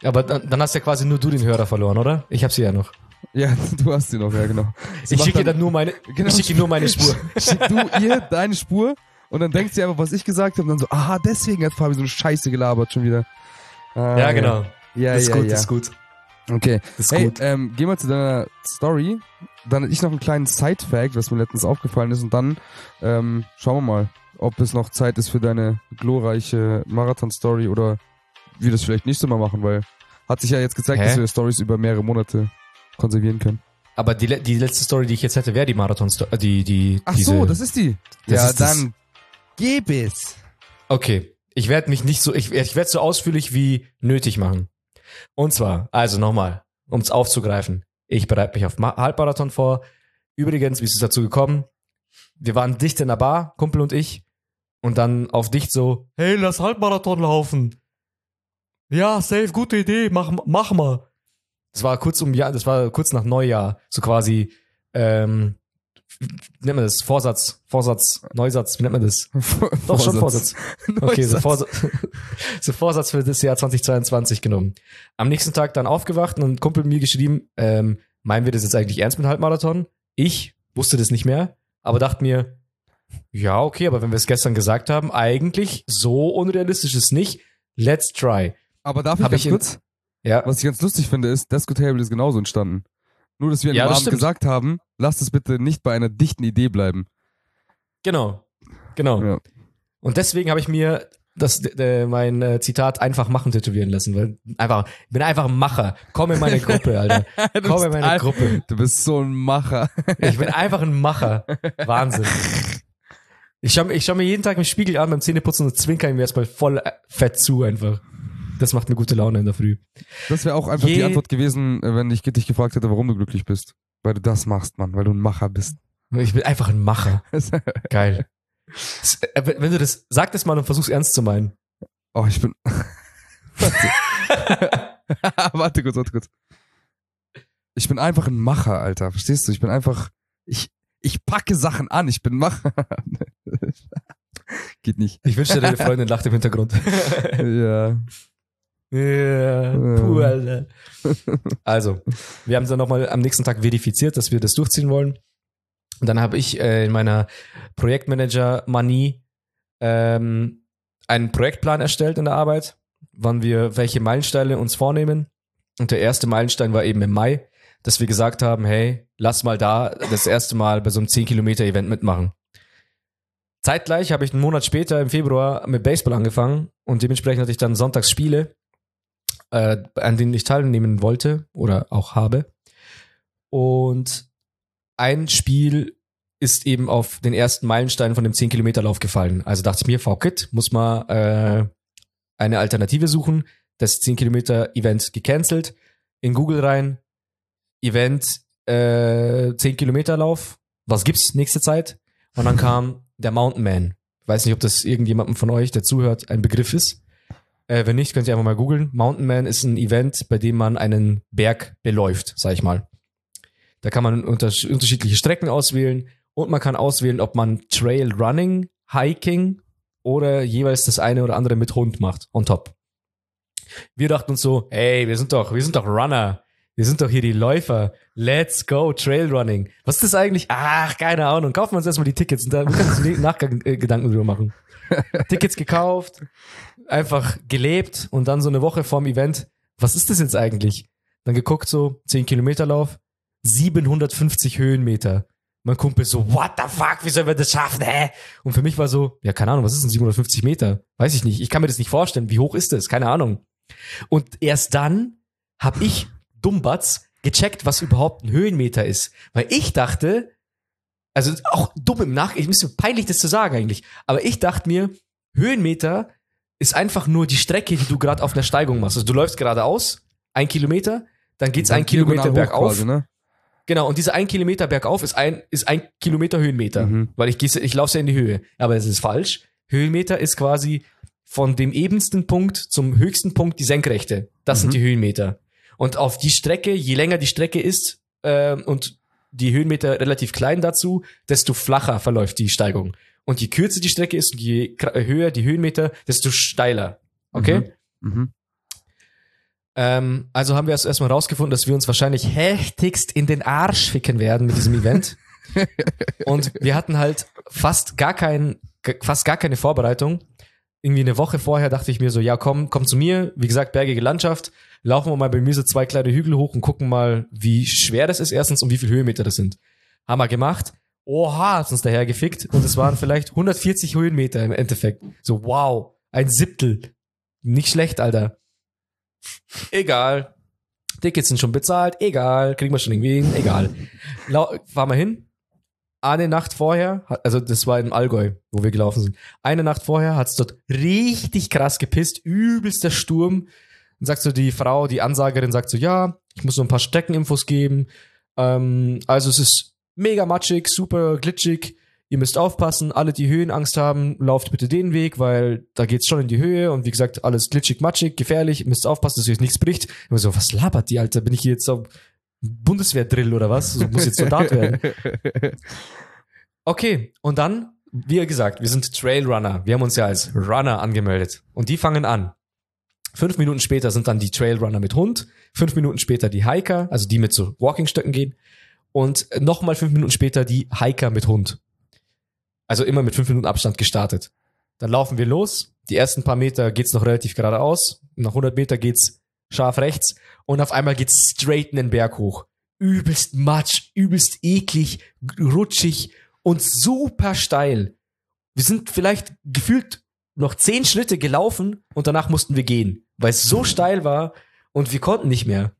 Aber dann, dann hast ja quasi nur du den Hörer verloren, oder? Ich hab sie ja noch. Ja, du hast sie noch, ja, genau. Sie Ich schicke ihr dann nur meine, Genau. ich schicke nur meine Spur. Schick du ihr deine Spur und dann denkt sie einfach, was ich gesagt habe und dann so, aha, deswegen hat Fabi so eine Scheiße gelabert schon wieder. Ah, Ja, genau. Ja, das ist ja, gut, ja. ist gut. Okay. Ist Hey, gut. ähm, geh mal zu deiner Story. Dann hätte ich noch einen kleinen Side-Fact, was mir letztens aufgefallen ist. Und dann ähm, schauen wir mal, ob es noch Zeit ist für deine glorreiche Marathon-Story oder wir das vielleicht nicht so mal machen, weil hat sich ja jetzt gezeigt, Hä? dass wir Stories über mehrere Monate konservieren können. Aber die, die letzte Story, die ich jetzt hätte, wäre die Marathon-Story. Äh, die, die, Ach diese, so, das ist die. das ja, ist dann gib es. Okay, ich werde mich nicht so, ich, ich werde so ausführlich wie nötig machen. Und zwar, also nochmal, um es aufzugreifen. Ich bereite mich auf Ma Halbmarathon vor. Übrigens, wie ist es dazu gekommen? Wir waren dicht in der Bar, Kumpel und ich. Und dann auf dicht so, hey, lass Halbmarathon laufen. Ja, safe, gute Idee, mach, mach mal. Das war kurz um Jahr, das war kurz nach Neujahr, so quasi, ähm, wie nennt man das? Vorsatz, Vorsatz, Neusatz, wie nennt man das? Doch, schon Vorsatz. Okay, so. Vorsatz, so Vorsatz für das Jahr 2022 genommen. Am nächsten Tag dann aufgewacht und ein Kumpel mir geschrieben, ähm, meinen wir das jetzt eigentlich ernst mit Halbmarathon? Ich wusste das nicht mehr, aber dachte mir, Ja, okay, aber wenn wir es gestern gesagt haben, eigentlich so unrealistisch ist nicht. Let's try. Aber dafür Hab ganz ich kurz, Ja. was ich ganz lustig finde, ist, Desco Table ist genauso entstanden. Nur, dass wir an Ja, Abend stimmt. gesagt haben, lasst es bitte nicht bei einer dichten Idee bleiben. Genau. Genau. Ja. Und deswegen habe ich mir das, äh, mein äh, Zitat einfach machen tätowieren lassen, weil einfach, ich bin einfach ein Macher. Komm in meine Gruppe, Alter. Komm in meine Gruppe. Du bist so ein Macher. Ich bin einfach ein Macher. Wahnsinn. Ich schaue ich schau mir jeden Tag im Spiegel an beim Zähneputzen und zwinker ihm erstmal voll äh, fett zu einfach. Das macht mir gute Laune in der Früh. Das wäre auch einfach die Je- Antwort gewesen, äh, wenn ich dich gefragt hätte, warum du glücklich bist. Weil du das machst, Mann, weil du ein Macher bist. Ich bin einfach ein Macher. Geil. Äh, Wenn du das, sag das mal und versuch's ernst zu meinen. oh, ich bin. warte. warte kurz, warte kurz. Ich bin einfach ein Macher, Alter. Verstehst du? Ich bin einfach. Ich, ich packe Sachen an. Ich bin Macher. Geht nicht. Ich wünschte, deine Freundin lacht im Hintergrund. Ja. Ja, puh, Alter. Also, wir haben dann nochmal am nächsten Tag verifiziert, dass wir das durchziehen wollen. Und dann habe ich äh, in meiner Projektmanager-Manie ähm, einen Projektplan erstellt in der Arbeit, wann wir welche Meilensteine uns vornehmen. Und der erste Meilenstein war eben im Mai, dass wir gesagt haben, hey, lass mal da das erste Mal bei so einem 10-Kilometer-Event mitmachen. Zeitgleich habe ich einen Monat später im Februar mit Baseball angefangen und dementsprechend hatte ich dann sonntags Spiele, äh, an denen ich teilnehmen wollte oder auch habe. Und ein Spiel ist eben auf den ersten Meilenstein von dem 10-Kilometer-Lauf gefallen. Also dachte ich mir, VKIT, muss man äh, eine Alternative suchen. Das 10-Kilometer-Event gecancelt. In Google rein, Event äh, 10-Kilometer-Lauf. Was gibt's nächste Zeit? Und dann kam der Mountain Man. Ich weiß nicht, ob das irgendjemandem von euch, der zuhört, ein Begriff ist. Äh, wenn nicht, könnt ihr einfach mal googeln. Mountain Man ist ein Event, bei dem man einen Berg beläuft, sag ich mal. Da kann man unter unterschiedliche Strecken auswählen und man kann auswählen, ob man Trail Running, Hiking oder jeweils das eine oder andere mit Hund macht, on top. Wir dachten uns so, hey, wir sind doch, wir sind doch Runner. Wir sind doch hier die Läufer. Let's go, Trail Running. Was ist das eigentlich? Ach, keine Ahnung. Kaufen wir uns erstmal die Tickets und dann uns im Nachgang äh, Gedanken drüber machen. Tickets gekauft, einfach gelebt und dann so eine Woche vorm Event. Was ist das jetzt eigentlich? Dann geguckt so, 10 Kilometer Lauf, 750 Höhenmeter. Mein Kumpel so, what the fuck, wie sollen wir das schaffen, hä? Und für mich war so, ja, keine Ahnung, was ist denn 750 Meter? Weiß ich nicht. Ich kann mir das nicht vorstellen. Wie hoch ist das? Keine Ahnung. Und erst dann habe ich, Dummbatz, gecheckt, was überhaupt ein Höhenmeter ist. Weil ich dachte, also auch dumm im Nach, ich ist peinlich, das zu sagen eigentlich, aber ich dachte mir, Höhenmeter ist einfach nur die Strecke, die du gerade auf einer Steigung machst. Also du läufst geradeaus, ein Kilometer, dann geht's ein Kilometer bergauf. Quasi, ne? Genau, und dieser ein Kilometer bergauf ist ein, ist ein Kilometer Höhenmeter, Mhm. weil ich, ich laufe ja in die Höhe. Aber es ist falsch. Höhenmeter ist quasi von dem ebensten Punkt zum höchsten Punkt die Senkrechte. Das sind Mhm. die Höhenmeter. Und auf die Strecke, je länger die Strecke ist ähm, und die Höhenmeter relativ klein dazu, desto flacher verläuft die Steigung. Und je kürzer die Strecke ist und je kra- höher die Höhenmeter, desto steiler. Okay? Mhm. Ähm, also haben wir erst erstmal rausgefunden, dass wir uns wahrscheinlich heftigst in den Arsch ficken werden mit diesem Event. und wir hatten halt fast gar kein, g- fast gar keine Vorbereitung. Irgendwie eine Woche vorher dachte ich mir so, ja komm, komm zu mir. Wie gesagt, bergige Landschaft. Laufen wir mal bei mir so zwei kleine Hügel hoch und gucken mal, wie schwer das ist erstens und wie viel Höhenmeter das sind. Haben wir gemacht. Oha, hat uns daher gefickt. Und es waren vielleicht 140 Höhenmeter im Endeffekt. So, wow, ein Siebtel. Nicht schlecht, Alter. Egal. Tickets sind schon bezahlt. Egal. Kriegen wir schon irgendwie hin. Egal. Fahren wir hin. Eine Nacht vorher, also das war im Allgäu, wo wir gelaufen sind. Eine Nacht vorher hat es dort richtig krass gepisst. Übelster Sturm. Dann sagt so die Frau, die Ansagerin sagt so, ja, ich muss so ein paar Streckeninfos geben. Ähm, also es ist mega matschig, super glitschig. Ihr müsst aufpassen, alle, die Höhenangst haben, lauft bitte den Weg, weil da geht's schon in die Höhe und wie gesagt, alles glitschig, matschig, gefährlich, ihr müsst aufpassen, dass euch nichts bricht. Ich war so, was labert die, Alter? Bin ich hier jetzt auf Bundeswehrdrill oder was? So, muss jetzt Soldat werden. Okay, und dann, wie gesagt, wir sind Trailrunner. Wir haben uns ja als Runner angemeldet. Und die fangen an. Fünf Minuten später sind dann die Trailrunner mit Hund. Fünf Minuten später die Hiker, also die mit so Walkingstöcken gehen. Und nochmal fünf Minuten später die Hiker mit Hund. Also immer mit fünf Minuten Abstand gestartet. Dann laufen wir los. Die ersten paar Meter geht's noch relativ geradeaus. Nach 100 Meter geht's scharf rechts. Und auf einmal geht's straight in den Berg hoch. Übelst matsch, übelst eklig, rutschig und super steil. Wir sind vielleicht gefühlt noch zehn Schritte gelaufen und danach mussten wir gehen, weil es so steil war und wir konnten nicht mehr.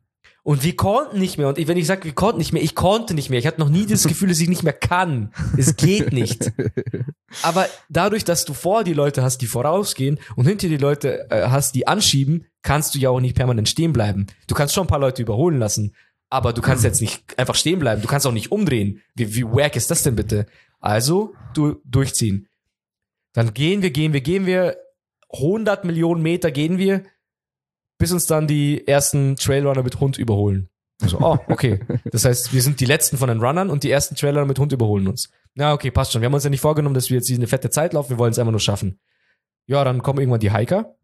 Und wir konnten nicht mehr. Und wenn ich sage, wir konnten nicht mehr, ich konnte nicht mehr. Ich hatte noch nie das Gefühl, dass ich nicht mehr kann. Es geht nicht. Aber dadurch, dass du vor die Leute hast, die vorausgehen und hinter die Leute äh, hast, die anschieben, kannst du ja auch nicht permanent stehen bleiben. Du kannst schon ein paar Leute überholen lassen, aber du kannst jetzt nicht einfach stehen bleiben. Du kannst auch nicht umdrehen. Wie, wie wack ist das denn bitte? Also, du durchziehen. Dann gehen wir, gehen wir, gehen wir. 100 Millionen Meter gehen wir, bis uns dann die ersten Trailrunner mit Hund überholen. So, oh, okay. Das heißt, wir sind die letzten von den Runnern und die ersten Trailrunner mit Hund überholen uns. Ja, okay, passt schon. Wir haben uns ja nicht vorgenommen, dass wir jetzt diese fette Zeit laufen. Wir wollen es einfach nur schaffen. Ja, dann kommen irgendwann die Hiker.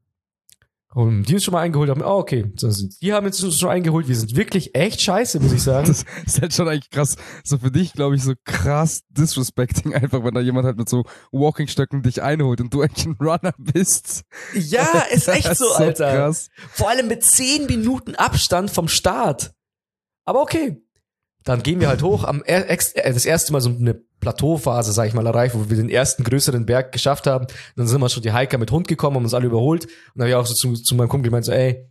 Und die uns schon mal eingeholt haben. Oh, okay. Die haben uns schon eingeholt. Wir sind wirklich echt scheiße, muss ich sagen. Das ist halt schon eigentlich krass. So für dich, glaube ich, so krass disrespecting einfach, wenn da jemand halt mit so Walking-Stöcken dich einholt und du eigentlich ein Runner bist. Ja, ist echt so, Alter. Krass. Vor allem mit zehn Minuten Abstand vom Start. Aber okay. Dann gehen wir halt hoch. Am äh, das erste Mal so eine Plateauphase, sag ich mal, erreicht, wo wir den ersten größeren Berg geschafft haben. Dann sind wir schon die Hiker mit Hund gekommen, haben uns alle überholt. Und dann habe ich auch so zu, zu meinem Kumpel gemeint, so, ey,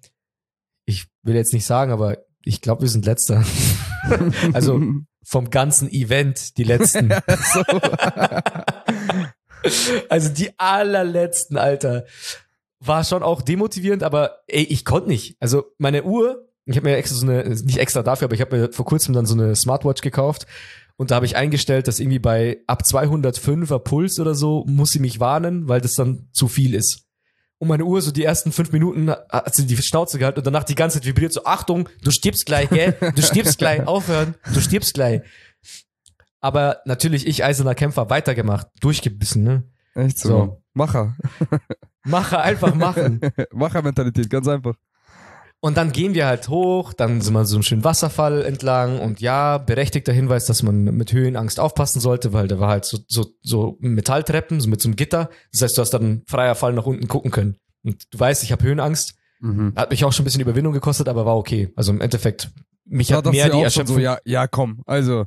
ich will jetzt nicht sagen, aber ich glaube, wir sind letzter. also vom ganzen Event die letzten. also die allerletzten, Alter. War schon auch demotivierend, aber ey, ich konnte nicht. Also meine Uhr, ich habe mir extra so eine, nicht extra dafür, aber ich habe mir vor kurzem dann so eine Smartwatch gekauft und da habe ich eingestellt, dass irgendwie bei ab 205er Puls oder so muss sie mich warnen, weil das dann zu viel ist. Und meine Uhr so die ersten fünf Minuten hat sie die Schnauze gehalten und danach die ganze Zeit vibriert so, Achtung, du stirbst gleich, gell? Du stirbst gleich, aufhören, du stirbst gleich. Aber natürlich, ich, eiserner Kämpfer, weitergemacht, durchgebissen, ne? Echt so. so. Macher. Macher, einfach machen. Macher-Mentalität, ganz einfach. Und dann gehen wir halt hoch, dann sind wir so einen schönen Wasserfall entlang und ja, berechtigter Hinweis, dass man mit Höhenangst aufpassen sollte, weil da war halt so, so, so Metalltreppen, so mit so einem Gitter. Das heißt, du hast dann freier Fall nach unten gucken können. Und du weißt, ich habe Höhenangst. Mhm. Hat mich auch schon ein bisschen Überwindung gekostet, aber war okay. Also im Endeffekt, mich da hat mehr die Erschöpfung. So, ja, ja, komm, also,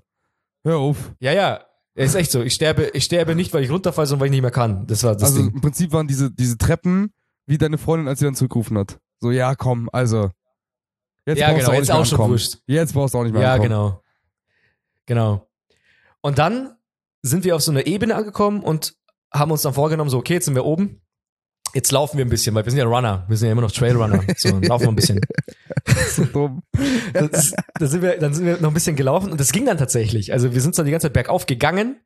hör auf. Ja, ja, ist echt so. Ich sterbe, ich sterbe nicht, weil ich runterfalle, sondern weil ich nicht mehr kann. Das war das Also Ding. im Prinzip waren diese, diese Treppen wie deine Freundin, als sie dann zurückgerufen hat. So, ja, komm, also. Jetzt ja, genau, jetzt auch schon wurscht. Jetzt brauchst du auch nicht mehr Ja, ankommen. genau. Genau. Und dann sind wir auf so einer Ebene angekommen und haben uns dann vorgenommen, so, okay, jetzt sind wir oben. Jetzt laufen wir ein bisschen, weil wir sind ja Runner. Wir sind ja immer noch Trailrunner. So, laufen wir ein bisschen. so dumm. Das, da sind wir, dann sind wir noch ein bisschen gelaufen und das ging dann tatsächlich. Also wir sind dann die ganze Zeit bergauf gegangen,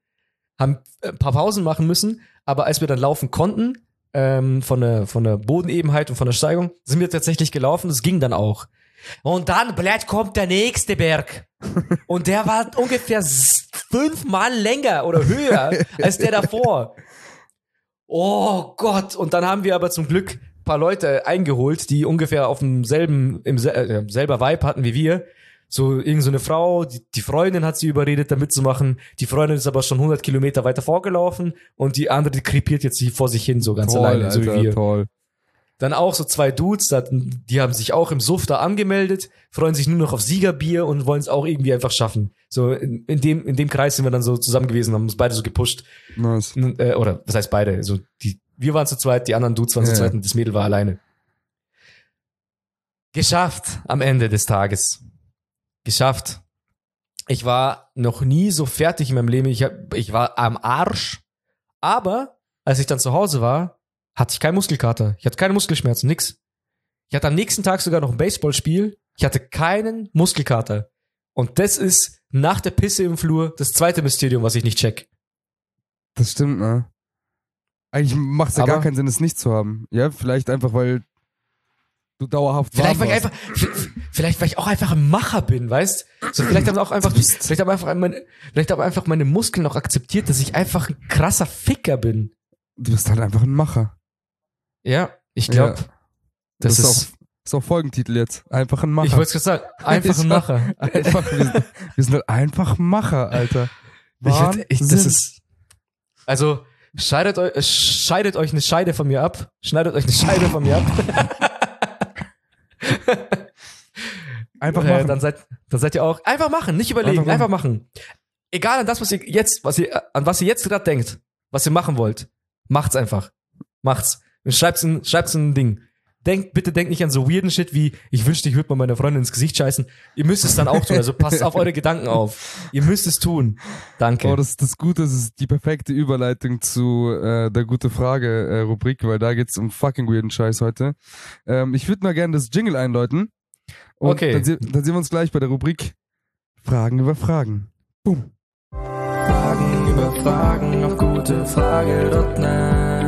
haben ein paar Pausen machen müssen, aber als wir dann laufen konnten, ähm, von, der, von der Bodenebenheit und von der Steigung, sind wir tatsächlich gelaufen. Das ging dann auch. Und dann, blöd, kommt der nächste Berg. Und der war ungefähr fünfmal länger oder höher als der davor. Oh Gott. Und dann haben wir aber zum Glück ein paar Leute eingeholt, die ungefähr auf demselben, im äh, selber Vibe hatten wie wir. So irgend so eine Frau, die, die Freundin hat sie überredet, da mitzumachen. Die Freundin ist aber schon 100 Kilometer weiter vorgelaufen und die andere, die krepiert jetzt vor sich hin so ganz toll, alleine, Alter, so wie wir. Toll. Dann auch so zwei Dudes, die haben sich auch im Suff da angemeldet, freuen sich nur noch auf Siegerbier und wollen es auch irgendwie einfach schaffen. So in, in, dem in dem Kreis sind wir dann so zusammen gewesen, haben uns beide so gepusht. Nice. Äh, oder was heißt beide? So die wir waren zu zweit, die anderen Dudes waren ja. zu zweit und das Mädel war alleine. Geschafft am Ende des Tages. Geschafft. Ich war noch nie so fertig in meinem Leben. Ich, hab, ich war am Arsch. Aber als ich dann zu Hause war, hatte ich keinen Muskelkater. Ich hatte keine Muskelschmerzen, nix. Ich hatte am nächsten Tag sogar noch ein Baseballspiel. Ich hatte keinen Muskelkater. Und das ist nach der Pisse im Flur das zweite Mysterium, was ich nicht check. Das stimmt, ne? Eigentlich macht es ja gar keinen Sinn, es nicht zu haben. Ja, vielleicht einfach, weil du dauerhaft vielleicht, weil ich einfach, vielleicht, weil ich auch einfach ein Macher bin, weißt? So, vielleicht haben auch einfach, vielleicht haben einfach meine, vielleicht haben einfach meine Muskeln auch akzeptiert, dass ich einfach ein krasser Ficker bin. Du bist halt einfach ein Macher. Ja, ich glaube, ja. das, das, ist, auch, ist auch Folgentitel jetzt. Einfach ein Macher. Ich wollte es gerade sagen, einfach ein Macher. Einfach, wir, sind, wir sind halt einfach Macher, Alter. Ich, ich, das ist, Also, scheidet, eu äh, scheidet euch eine Scheide von mir ab. Schneidet euch eine Scheide von mir ab. Einfach Äh, machen. dann, seid, dann seid ihr auch. Einfach machen, nicht überlegen, Einfach einfach machen. Egal an das, was ihr jetzt, was ihr, an was ihr jetzt gerade denkt, was ihr machen wollt, macht's einfach. Macht's. Schreibt's in, schreibt's in ein Ding. Denkt, bitte denkt nicht an so weirden Shit wie, ich wünschte, ich würde mal meiner Freundin ins Gesicht scheißen. Ihr müsst es dann auch tun. Also passt auf eure Gedanken auf. Ihr müsst es tun. Danke. Oh, das, das Gute das ist die perfekte Überleitung zu äh, der gute Frage äh, Rubrik, weil da geht's um fucking weirden Scheiß heute. Ähm, ich würde mal gerne das Jingle einläuten. Und Okay. Dann, se dann sehen wir uns gleich bei der Rubrik Fragen über Fragen. Boom. Fragen über Fragen auf gutefrage.net.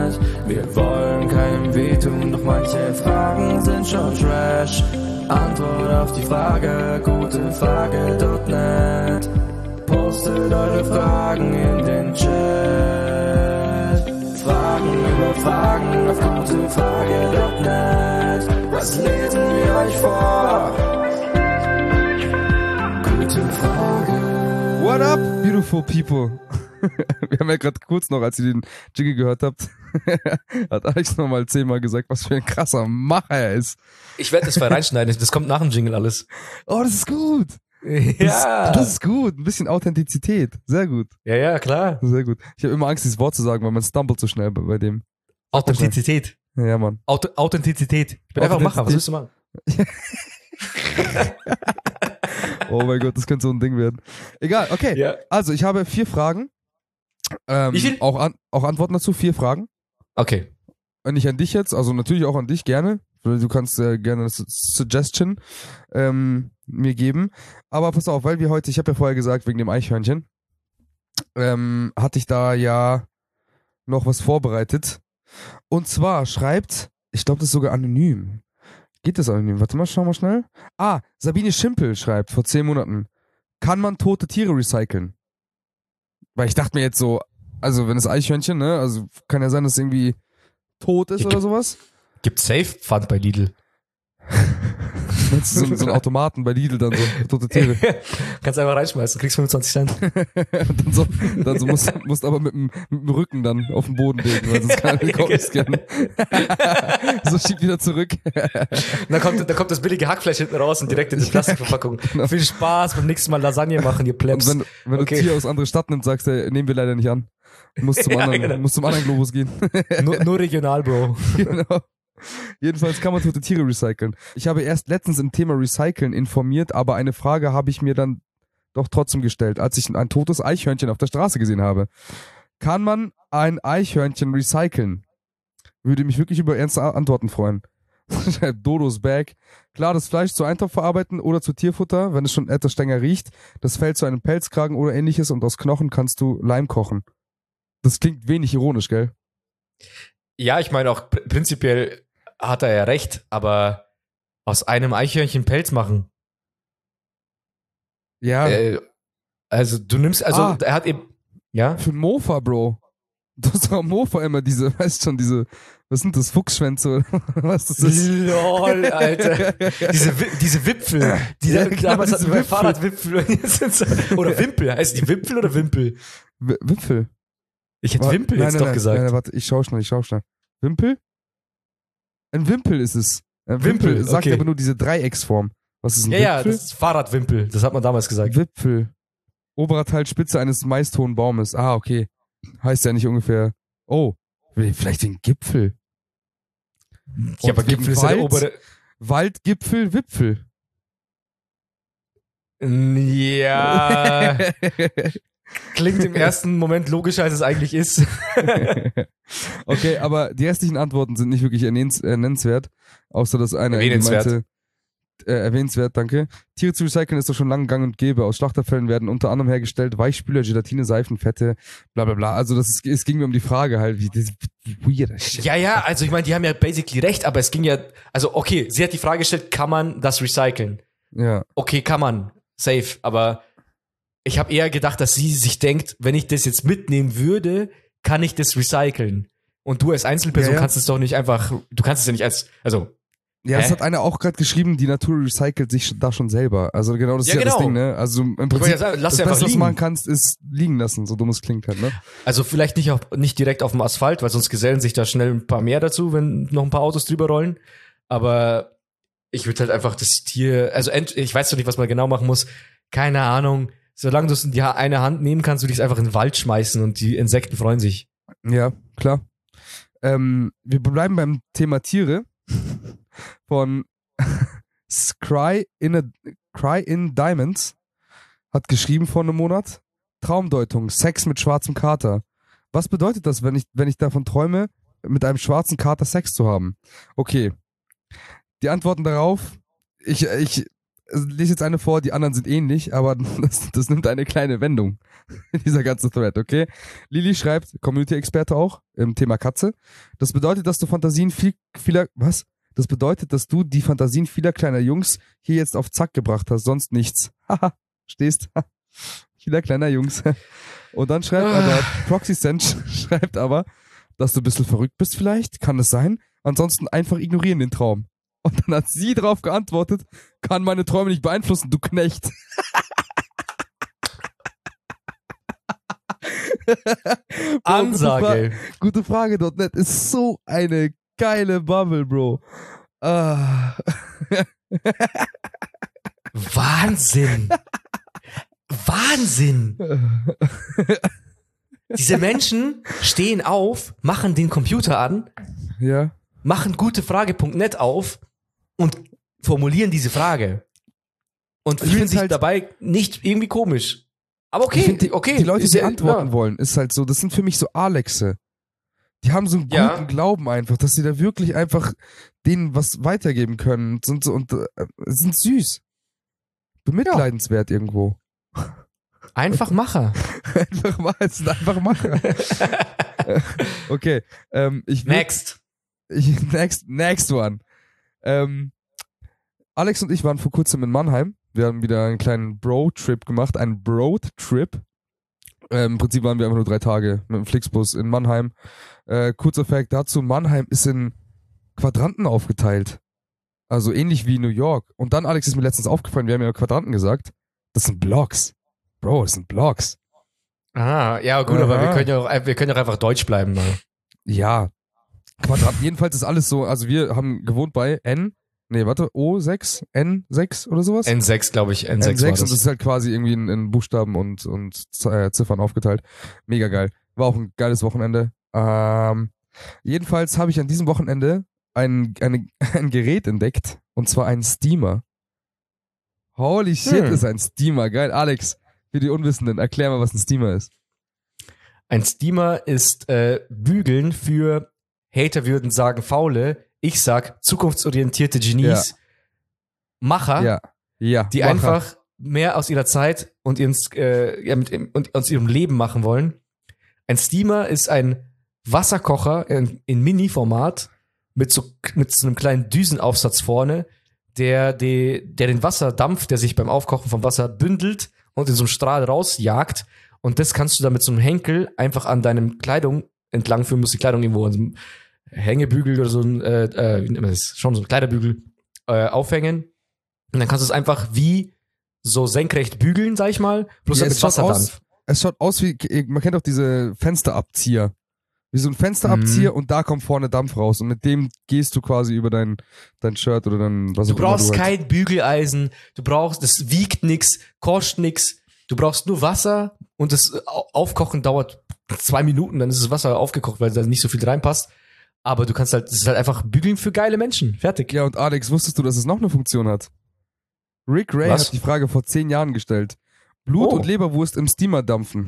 Wir wollen keinem wehtun, doch manche Fragen sind schon Trash. Antwort auf die Frage, gutefrage.net. Postet eure Fragen in den Chat. Fragen über Fragen auf gutefrage.net. Was lesen wir euch vor? Gute Frage. What up, beautiful people? wir haben ja gerade kurz noch, als ihr den Jingle gehört habt, hat Alex nochmal zehnmal gesagt, was für ein krasser Macher er ist. Ich werde das mal reinschneiden. Das kommt nach dem Jingle alles. Oh, das ist gut. Das, Ja. das ist gut. Ein bisschen Authentizität. Sehr gut. Ja, ja, klar. Sehr gut. Ich habe immer Angst, dieses Wort zu sagen, weil man stumpelt so schnell bei, bei dem. Authentizität. Ja, Mann. Auto Authentizität. Ich bin einfach Macher. Was willst du machen? Oh mein Gott, das könnte so ein Ding werden. Egal, okay. Ja. Also, ich habe vier Fragen. Ähm, Wie viel? Auch, an, auch Antworten dazu, vier Fragen. Okay. Nicht an dich jetzt, also natürlich auch an dich gerne. Du kannst äh, gerne eine Su- Suggestion ähm, mir geben. Aber pass auf, weil wir heute, ich habe ja vorher gesagt, wegen dem Eichhörnchen, ähm, hatte ich da ja noch was vorbereitet. Und zwar schreibt, ich glaube, das ist sogar anonym. Geht das anonym? Warte mal, schau mal schnell. Ah, Sabine Schimpel schreibt vor zehn Monaten, kann man tote Tiere recyceln? Weil ich dachte mir jetzt so, also wenn das Eichhörnchen, ne, also kann ja sein, dass es irgendwie tot ist Ja, oder gibt- sowas. Gibt Safe Pfand bei Lidl. So, so ein Automaten bei Lidl dann so, tote Tiere. Kannst einfach reinschmeißen, kriegst 25 Cent. Und dann so, dann so musst, musst aber mit dem, mit dem Rücken dann auf den Boden legen, weil sonst kann er Kopf scannen. so schiebt wieder zurück. Und dann kommt, dann kommt das billige Hackfleisch hinten raus und direkt in die Plastikverpackung. Viel Spaß beim nächsten Mal Lasagne machen, ihr Und Plebs. wenn, wenn Okay. du Tier aus andere Stadt nimmst, sagst du, nehmen wir leider nicht an. Muss zum Ja, anderen, genau. muss zum anderen Globus gehen. nur, nur regional, Bro. genau. Jedenfalls kann man tote Tiere recyceln. Ich habe erst letztens im Thema Recyceln informiert, aber eine Frage habe ich mir dann doch trotzdem gestellt, als ich ein totes Eichhörnchen auf der Straße gesehen habe. Kann man ein Eichhörnchen recyceln? Würde mich wirklich über ernste Antworten freuen. Dodos Bag. Klar, das Fleisch zu Eintopf verarbeiten oder zu Tierfutter, wenn es schon etwas strenger riecht. Das Fell zu einem Pelzkragen oder ähnliches und aus Knochen kannst du Leim kochen. Das klingt wenig ironisch, gell? Ja, ich meine auch pr- prinzipiell hat er ja recht, aber aus einem Eichhörnchen Pelz machen. Ja. Äh, also du nimmst, also Ah. er hat eben, ja? Für ein Mofa, Bro. Du hast doch Mofa immer diese, weißt schon, diese, was sind das, Fuchsschwänze oder was das ist? Lol, Alter. Diese, diese Wipfel, die Ja, genau, damals diese hatten wir Wipfel. Fahrradwipfel. Oder Wimpel. Heißt die Wimpel oder Wimpel? Wipfel. Ich hätte Wa- Wimpel nein, jetzt nein, doch nein, gesagt. Nein, nein, warte, ich schau schnell, ich schau schnell. Wimpel? Ein Wimpel ist es. Ein Wimpel, Wimpel, sagt okay. aber nur diese Dreiecksform. Was ist ein ja, ja, Wipfel? das ist Fahrradwimpel. Das hat man damals gesagt. Wipfel. Oberer Teil Spitze eines meisthohen Baumes. Ah, okay. Heißt ja nicht ungefähr. Oh, vielleicht den Gipfel. Ja, aber Gipfel ist ja der Wald? obere. Waldgipfel, Wipfel. Ja, klingt im ersten Moment logischer, als es eigentlich ist. okay, aber die restlichen Antworten sind nicht wirklich nennenswert, außer dass eine Erwähnenswert. meinte, äh, erwähnenswert, danke. Tiere zu recyceln ist doch schon lange gang und gäbe. Aus Schlachterfällen werden unter anderem hergestellt Weichspüler, Gelatine, Seifen, Fette, bla bla bla. Also das ist, es ging mir um die Frage halt, wie das weirder Shit. Ja, ja, also ich meine, die haben ja basically recht, aber es ging ja, also okay, sie hat die Frage gestellt, kann man das recyceln? Ja, Okay, kann man, safe, aber ich habe eher gedacht, dass sie sich denkt, wenn ich das jetzt mitnehmen würde, kann ich das recyceln. Und du als Einzelperson Ja, ja. kannst es doch nicht einfach, du kannst es ja nicht als, also Ja, das Hä? hat einer auch gerade geschrieben, die Natur recycelt sich da schon selber. Also genau, das ist Ja, ja, das genau. Ding, ne? Also im Prinzip, sagen, das Beste, was du machen kannst, ist liegen lassen, so dumm es klingt halt, ne? Also vielleicht nicht, auf, nicht direkt auf dem Asphalt, weil sonst gesellen sich da schnell ein paar mehr dazu, wenn noch ein paar Autos drüber rollen. Aber ich würde halt einfach das Tier, also ich weiß doch nicht, was man genau machen muss. Keine Ahnung. Solange du es in die eine Hand nehmen kannst, würde ich es einfach in den Wald schmeißen und die Insekten freuen sich. Ja, klar. Ähm, wir bleiben beim Thema Tiere von Cry in, a, Cry in Diamonds hat geschrieben vor einem Monat. Traumdeutung, Sex mit schwarzem Kater. Was bedeutet das, wenn ich, wenn ich davon träume, mit einem schwarzen Kater Sex zu haben? Okay. Die Antworten darauf, ich, ich lese jetzt eine vor, die anderen sind ähnlich, aber das, das nimmt eine kleine Wendung. Dieser ganze Thread, okay? Lili schreibt, Community-Experte auch, im Thema Katze. Das bedeutet, dass du Fantasien viel, vieler, was? Das bedeutet, dass du die Fantasien vieler kleiner Jungs hier jetzt auf Zack gebracht hast, sonst nichts. Haha, stehst. vieler kleiner Jungs. Und dann schreibt aber, ProxySense schreibt aber, dass du ein bisschen verrückt bist vielleicht, kann es sein? Ansonsten einfach ignorieren den Traum. Und dann hat sie darauf geantwortet, kann meine Träume nicht beeinflussen, du Knecht. Ansage. Gute Frage, gute Frage.net ist so eine geile Bubble, Bro. Ah. Wahnsinn. Wahnsinn. Diese Menschen stehen auf, machen den Computer an, ja. machen gutefrage.net auf und formulieren diese Frage. Und Ich fühlen sich halt- dabei nicht irgendwie komisch. Aber okay, find, die, okay. die Leute, die ja- antworten ja. wollen, ist halt so, das sind für mich so Alexe. Die haben so einen guten Ja. Glauben einfach, dass sie da wirklich einfach denen was weitergeben können und sind, so, und, äh, sind süß. Bemitleidenswert irgendwo. Einfach Macher. einfach mal, es sind einfach Macher. okay, ähm, ich würd- Next. Ich, next, next one. Ähm, Alex und ich waren vor kurzem in Mannheim. Wir haben wieder einen kleinen Bro-Trip gemacht, einen Broad-Trip. Ähm, Im Prinzip waren wir einfach nur drei Tage mit dem Flixbus in Mannheim. Äh, kurzer Fact dazu, Mannheim ist in Quadranten aufgeteilt. Also ähnlich wie New York. Und dann, Alex, ist mir letztens aufgefallen, wir haben ja Quadranten gesagt. Das sind Blocks. Bro, das sind Blocks. Ah, ja, gut, aber wir Aha. können ja auch, wir können ja auch einfach Deutsch bleiben. Ne? Ja. Quadranten. Jedenfalls ist alles so, also wir haben gewohnt bei N, nee, warte, O6, N6 oder sowas? N6, glaube ich. N6, N6 war und das. das ist halt quasi irgendwie in, in Buchstaben und, und äh, Ziffern aufgeteilt. Mega geil. War auch ein geiles Wochenende. Ähm, jedenfalls habe ich an diesem Wochenende ein, eine, ein Gerät entdeckt und zwar einen Steamer. Holy shit, Hm. ist ein Steamer. Geil. Alex, für die Unwissenden, erklär mal, was ein Steamer ist. Ein Steamer ist äh, Bügeln für Hater würden sagen faule. Ich sag zukunftsorientierte Genies, Macher, Ja. Ja. die Macher. einfach mehr aus ihrer Zeit und, ins, äh, ja, mit, und aus ihrem Leben machen wollen. Ein Steamer ist ein Wasserkocher in, in Mini-Format mit so, mit so einem kleinen Düsenaufsatz vorne, der, die, der den Wasserdampf, der sich beim Aufkochen vom Wasser bündelt und in so einem Strahl rausjagt. Und das kannst du dann mit so einem Henkel einfach an deinem Kleidung entlang führen, musst die Kleidung irgendwo an so einem Hängebügel oder so ein, äh, äh, wie nennt man das? Schon so ein Kleiderbügel äh, aufhängen. Und dann kannst du es einfach wie so senkrecht bügeln, sag ich mal, plus Ja, dann es mit schaut Wasserdampf. Es schaut aus wie, man kennt auch diese Fensterabzieher. Wie so ein Fensterabzieher Mhm. und da kommt vorne Dampf raus und mit dem gehst du quasi über dein, dein Shirt oder dein, was Du auch immer brauchst halt- kein Bügeleisen, du brauchst, das wiegt nix, kostet nix. Du brauchst nur Wasser und das Au- Aufkochen dauert zwei Minuten, dann ist das Wasser aufgekocht, weil da nicht so viel reinpasst. Aber du kannst halt, das ist halt einfach Bügeln für geile Menschen. Fertig. Ja, und Alex, wusstest du, dass es noch eine Funktion hat? Rick Ray Was? hat die Frage vor zehn Jahren gestellt. Blut Oh. und Leberwurst im Steamer dampfen.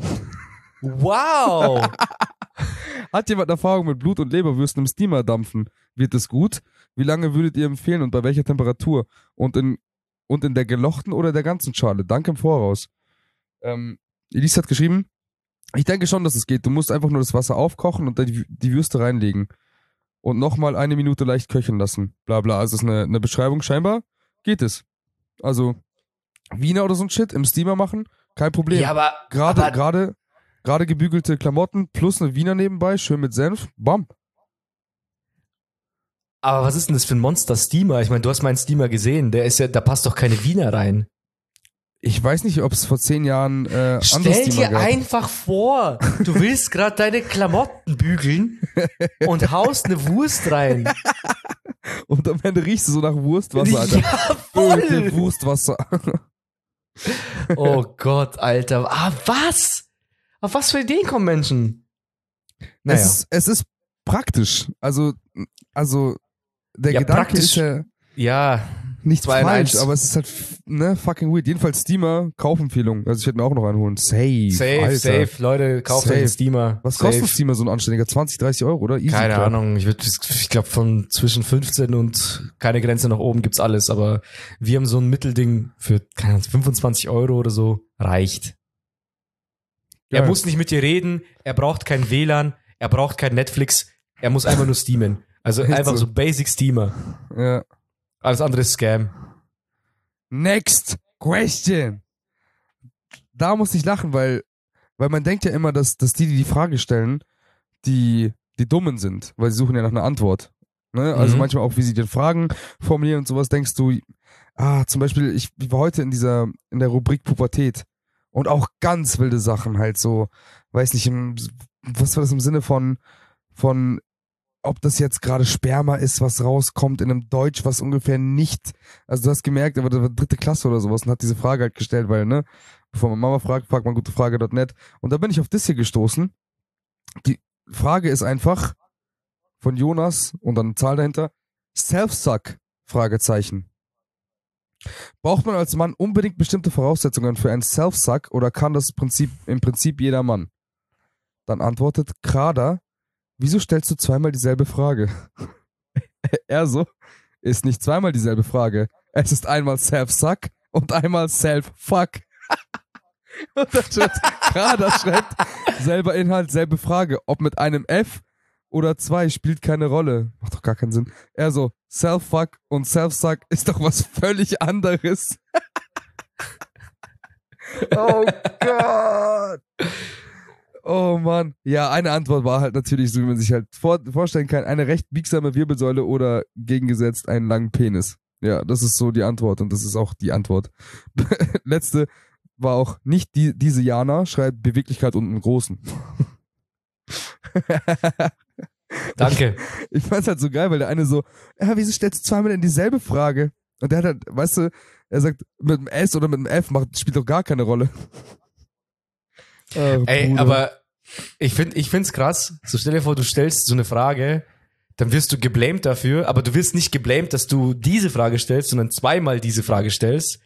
Wow! Hat jemand Erfahrung mit Blut und Leberwürsten im Steamer dampfen? Wird es gut? Wie lange würdet ihr empfehlen und bei welcher Temperatur? Und in, und in der gelochten oder der ganzen Schale? Danke im Voraus. Ähm, Elise hat geschrieben, ich denke schon, dass es geht. Du musst einfach nur das Wasser aufkochen und dann die, die Würste reinlegen. Und nochmal eine Minute leicht köcheln lassen. Bla bla. Also ist eine, eine Beschreibung. Scheinbar geht es. Also Wiener oder so ein Shit im Steamer machen, kein Problem. ja, aber, Gerade, gerade, gerade gebügelte Klamotten plus eine Wiener nebenbei, schön mit Senf, bam. Aber was ist denn das für ein Monster-Steamer? Ich meine, du hast meinen Steamer gesehen. Der ist ja, da passt doch keine Wiener rein. Ich weiß nicht, ob es vor zehn Jahren äh, Stell Steamer dir gab. einfach vor, du willst gerade deine Klamotten bügeln und haust eine Wurst rein. Und am Ende riechst du so nach Wurstwasser, Alter. Ja, voll. Wurstwasser. Oh Gott, Alter. Ah, was? Auf was für Ideen kommen Menschen? Naja. Es, ist, es ist praktisch. Also, also der Ja, Gedanke praktisch. ist ja ja, nicht Zwei falsch, aber es ist halt ne, fucking weird. Jedenfalls Steamer, Kaufempfehlung. Also ich hätte mir auch noch einen holen. Safe. safe, Alter. safe. Leute, kauft euch Safe. einen Steamer. Was safe. kostet Steamer so ein anständiger? 20, 30 Euro, oder? Easy Keine klar. Ahnung. Ich, würd- ich glaube, von zwischen 15 und keine Grenze nach oben gibt's alles. Aber wir haben so ein Mittelding für keine Ahnung, 25 Euro oder so. Reicht. Er Geil. muss nicht mit dir reden. Er braucht kein WLAN. Er braucht kein Netflix. Er muss einfach nur steamen. Also einfach so? so Basic Steamer. Ja. Alles andere ist Scam. Next question. Da muss ich lachen, weil, weil man denkt ja immer, dass, dass die, die die Frage stellen, die, die Dummen sind, weil sie suchen ja nach einer Antwort. Ne? Also Mhm. manchmal auch, wie sie den Fragen formulieren und sowas, denkst du, ah, zum Beispiel, ich, ich war heute in dieser, in der Rubrik Pubertät und auch ganz wilde Sachen halt so, weiß nicht, im, was war das im Sinne von, von, ob das jetzt gerade Sperma ist, was rauskommt in einem Deutsch, was ungefähr nicht also du hast gemerkt, aber das war dritte Klasse oder sowas und hat diese Frage halt gestellt, weil, ne, bevor man Mama fragt, fragt man gutefrage.net. Und da bin ich auf das hier gestoßen. Die Frage ist einfach von Jonas und dann eine Zahl dahinter. Self-Suck? Fragezeichen. Braucht man als Mann unbedingt bestimmte Voraussetzungen für einen Self-Suck oder kann das Prinzip, im Prinzip jeder Mann? Dann antwortet Krader, wieso stellst du zweimal dieselbe Frage? er so, ist nicht zweimal dieselbe Frage. Es ist einmal Self-Suck und einmal Self-Fuck. und dann schreibt, Krader schreibt, selber Inhalt, selbe Frage. Ob mit einem F oder zwei spielt keine Rolle. Macht doch gar keinen Sinn. Er so, Self-Fuck und Self-Suck ist doch was völlig anderes. oh Gott. Oh Mann. Ja, eine Antwort war halt natürlich, so wie man sich halt vor, vorstellen kann, eine recht biegsame Wirbelsäule oder gegengesetzt einen langen Penis. Ja, das ist so die Antwort und das ist auch die Antwort. Letzte war auch nicht die, diese Jana, schreibt Beweglichkeit und einen großen. Danke. Ich fand's halt so geil, weil der eine so, ja, wieso stellst du zweimal denn dieselbe Frage? Und der hat halt, weißt du, er sagt, mit einem S oder mit einem F macht, spielt doch gar keine Rolle. Ach, Ey, aber ich finde ich find's krass. So stell dir vor, du stellst so eine Frage, dann wirst du geblamed dafür, aber du wirst nicht geblamed, dass du diese Frage stellst, sondern zweimal diese Frage stellst.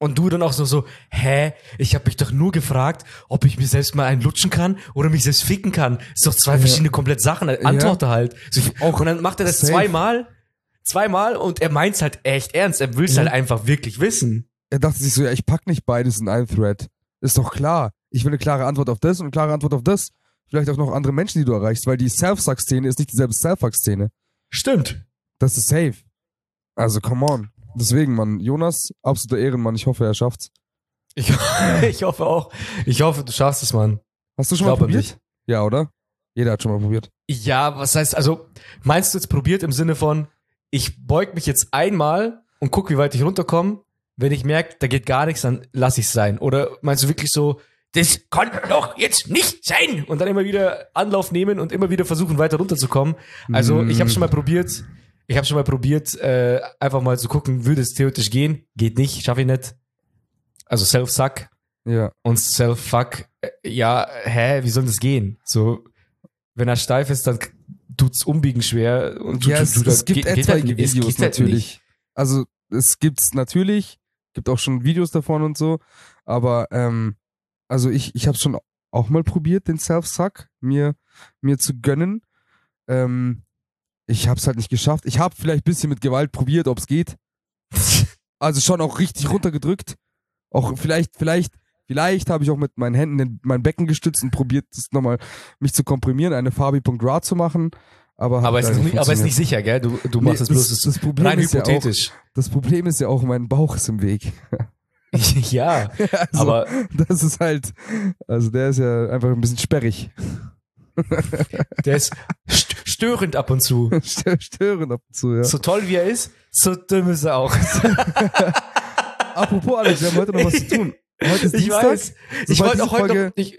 Und du dann auch so, so, hä, ich habe mich doch nur gefragt, ob ich mir selbst mal einen lutschen kann oder mich selbst ficken kann. Ist doch zwei verschiedene komplett Sachen. Antworte halt. So, ich, Auch und dann macht er das safe. zweimal, zweimal und er meint's halt echt ernst. Er will's Ja. halt einfach wirklich wissen. er dachte sich so, ja, ich pack nicht beides in einen Thread. Ist doch klar. Ich will eine klare Antwort auf das und eine klare Antwort auf das. Vielleicht auch noch andere Menschen, die du erreichst, weil die Self-Suck-Szene ist nicht dieselbe Self-Fuck-Szene. Stimmt. Das ist safe. Also, come on. Deswegen, Mann, Jonas, absoluter Ehrenmann. Ich hoffe, er schafft's. Ich, ich hoffe auch. Ich hoffe, du schaffst es, Mann. Hast du schon mal Glaub an probiert? Ja, oder? Jeder hat schon mal probiert. Ja, was heißt, also, meinst du jetzt probiert im Sinne von, ich beug mich jetzt einmal und guck, wie weit ich runterkomme. Wenn ich merke, da geht gar nichts, dann lass ich's sein. Oder meinst du wirklich so, das kann doch jetzt nicht sein und dann immer wieder Anlauf nehmen und immer wieder versuchen, weiter runterzukommen. Also, ich habe schon mal probiert, ich habe schon mal probiert, äh, einfach mal zu gucken, würde es theoretisch gehen. Geht nicht, schaffe ich nicht. Also Self-Suck Ja. und Self-Fuck, äh, ja, hä, wie soll das gehen? So, wenn er steif ist, dann tut's umbiegen schwer und ja, es, es gibt geht- geht etwaige halt- es Videos geht halt natürlich. Also es gibt's natürlich, gibt auch schon Videos davon und so, aber ähm, also ich, ich habe schon auch mal probiert, den Self-Suck mir, mir zu gönnen. Ähm, ich habe es halt nicht geschafft. Ich habe vielleicht ein bisschen mit Gewalt probiert, ob es geht. Also schon auch richtig runtergedrückt. Auch vielleicht, vielleicht, vielleicht habe ich auch mit meinen Händen den, mein Becken gestützt und probiert, das nochmal mich zu komprimieren, eine Fabi.ra zu machen. Aber, Aber, es ist nicht, aber ist nicht sicher, gell? Du, du Nee, machst es bloß das- das, Problem rein ist ja auch- hypothetisch. Das Problem ist ja auch, mein Bauch ist im Weg. Ja, also, aber das ist halt, also der ist ja einfach ein bisschen sperrig. Der ist st störend ab und zu. Stö- Störend ab und zu, ja. So toll wie er ist, so dumm ist er auch. Apropos, Alex, wir haben heute noch was zu tun. Heute ist Ich Dienstag. weiß. Ich wollte auch heute Folge- noch, ich,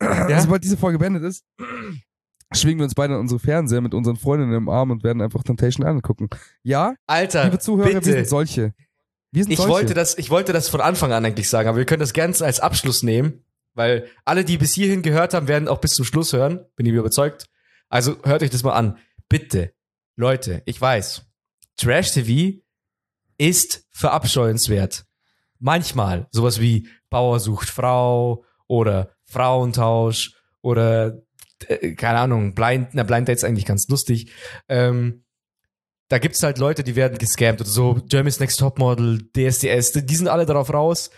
ja? Sobald diese Folge beendet ist, schwingen wir uns beide an unsere Fernseher mit unseren Freundinnen im Arm und werden einfach Temptation Island gucken. Ja, Alter, liebe Zuhörer, wir bitte. sind solche. Wir sind Ich solche. wollte das, ich wollte das von Anfang an eigentlich sagen, aber wir können das gerne als Abschluss nehmen, weil alle, die bis hierhin gehört haben, werden auch bis zum Schluss hören, bin ich mir überzeugt. Also hört euch das mal an. Bitte, Leute, ich weiß, Trash TV ist verabscheuenswert. Manchmal sowas wie Bauer sucht Frau oder Frauentausch oder äh, keine Ahnung, Blind, na Blind Date ist eigentlich ganz lustig. Ähm, da gibt's halt Leute, die werden gescammt oder so. Germany's Next Topmodel, DSDS, die sind alle darauf raus,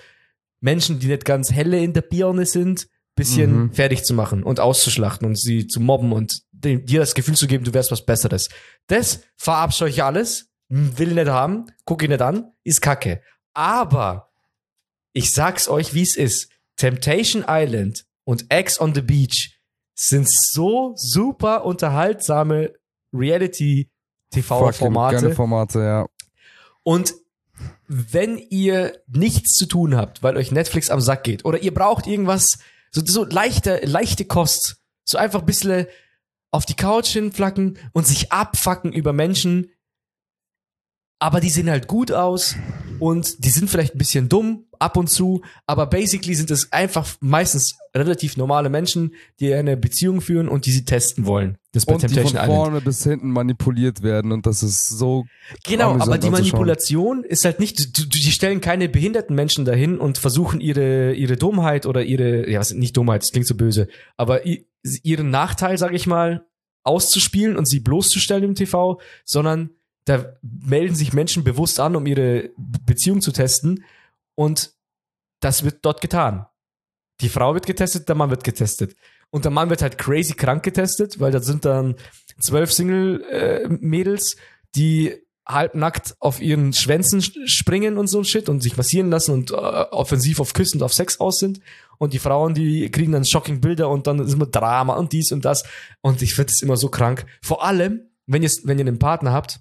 Menschen, die nicht ganz helle in der Birne sind, bisschen Mhm. fertig zu machen und auszuschlachten und sie zu mobben und dir das Gefühl zu geben, du wärst was Besseres. Das verabscheue ich alles, will nicht haben, guck ihn nicht an, ist kacke. Aber ich sag's euch, wie es ist. Temptation Island und X on the Beach sind so super unterhaltsame Fucking Reality-TV-Formate. Geile Formate, ja. Und wenn ihr nichts zu tun habt, weil euch Netflix am Sack geht, oder ihr braucht irgendwas, so, so leichte, leichte Kost, so einfach ein bisschen auf die Couch hinflacken und sich abfacken über Menschen, aber die sehen halt gut aus und die sind vielleicht ein bisschen dumm ab und zu, aber basically sind es einfach meistens relativ normale Menschen, die eine Beziehung führen und die sie testen wollen. Das bei Und die von Temptation Island. vorne bis hinten manipuliert werden und das ist so Genau, aber die. Manipulation ist halt nicht, die stellen keine behinderten Menschen dahin und versuchen ihre, ihre Dummheit oder ihre, ja, was, nicht Dummheit, das klingt so böse, aber ihren Nachteil, sag ich mal, auszuspielen und sie bloßzustellen im TV, sondern da melden sich Menschen bewusst an, um ihre Beziehung zu testen und das wird dort getan. Die Frau wird getestet, der Mann wird getestet. Und der Mann wird halt crazy krank getestet, weil da sind dann zwölf Single-Mädels, die halbnackt auf ihren Schwänzen sch- springen und so ein Shit und sich massieren lassen und äh, offensiv auf Küssen und auf Sex aus sind. Und die Frauen, die kriegen dann shocking Bilder und dann ist immer Drama und dies und das. Und ich finde es immer so krank. Vor allem, wenn ihr, wenn ihr einen Partner habt,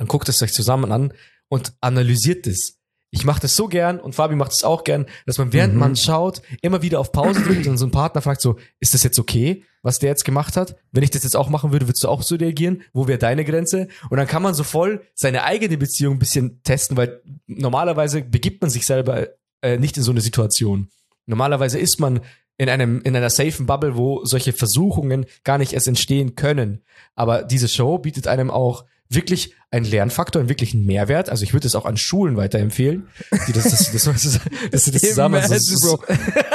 dann guckt es euch zusammen an und analysiert es. Ich mache das so gern und Fabi macht es auch gern, dass man während Mhm. man schaut, immer wieder auf Pause drückt und so ein Partner fragt so, ist das jetzt okay, was der jetzt gemacht hat? Wenn ich das jetzt auch machen würde, würdest du auch so reagieren? Wo wäre deine Grenze? Und dann kann man so voll seine eigene Beziehung ein bisschen testen, weil normalerweise begibt man sich selber äh, nicht in so eine Situation. Normalerweise ist man in einem in einer safen Bubble, wo solche Versuchungen gar nicht erst entstehen können. Aber diese Show bietet einem auch wirklich einen Lernfaktor, einen wirklichen Mehrwert. Also ich würde es auch an Schulen weiterempfehlen, die das, das, das, das, das, das zusammen. Imagine, so-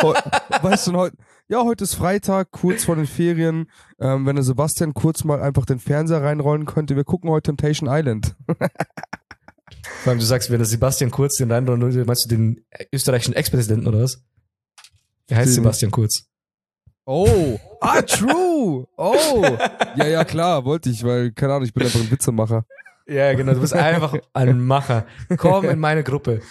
Bro. Weißt du, heute, ja, heute ist Freitag, kurz vor den Ferien. Ähm, wenn der Sebastian kurz mal einfach den Fernseher reinrollen könnte, wir gucken heute Temptation Island. Vor allem, du sagst, wenn der Sebastian Kurz den rein, meinst du den österreichischen Ex-Präsidenten oder was? Er heißt Den- Sebastian Kurz. Oh, ah, true. Oh, ja, ja, klar, wollte ich, weil, keine Ahnung, ich bin einfach ein Witzemacher. Ja, genau, du bist einfach ein Macher. Komm in meine Gruppe.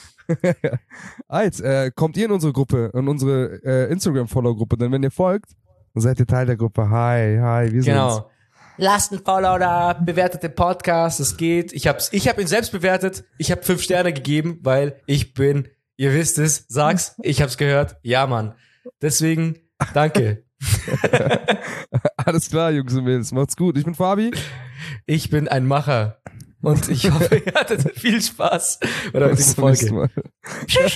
Als, äh, kommt ihr in unsere Gruppe, in unsere äh, Instagram-Follow-Gruppe, denn wenn ihr folgt, dann seid ihr Teil der Gruppe. Hi, hi, wir sind's. Genau. Lasst ein Follow da, bewertet den Podcast, es geht. Ich hab's, ich hab ihn selbst bewertet. Ich habe fünf Sterne gegeben, weil ich bin, ihr wisst es, sag's, ich hab's gehört. Ja, Mann. Deswegen, danke. Alles klar, Jungs und Mädels, macht's gut. Ich bin Fabi. Ich bin ein Macher. Und ich hoffe, ihr hattet viel Spaß bei der Bis heutigen zum nächsten Folge. Mal. Ich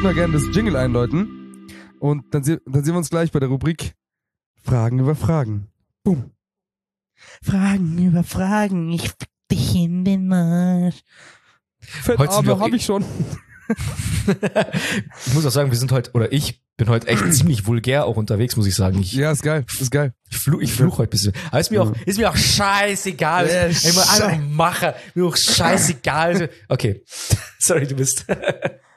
würde mal gerne das Jingle einläuten. Und dann, dann sehen wir uns gleich bei der Rubrik Fragen über Fragen. Boom. Fragen über Fragen, ich fick dich in den Arsch. Fettarme habe ich schon. Ich muss auch sagen, wir sind heute, oder ich bin heute echt ziemlich vulgär auch unterwegs, muss ich sagen. Ich, Ja, ist geil, ist geil. ich fluch, ich fluch heute ein bisschen. Aber ist mir auch, ist mir auch scheißegal. Ja, ich muss einfach machen. Mir auch scheißegal. Okay. Sorry, du bist.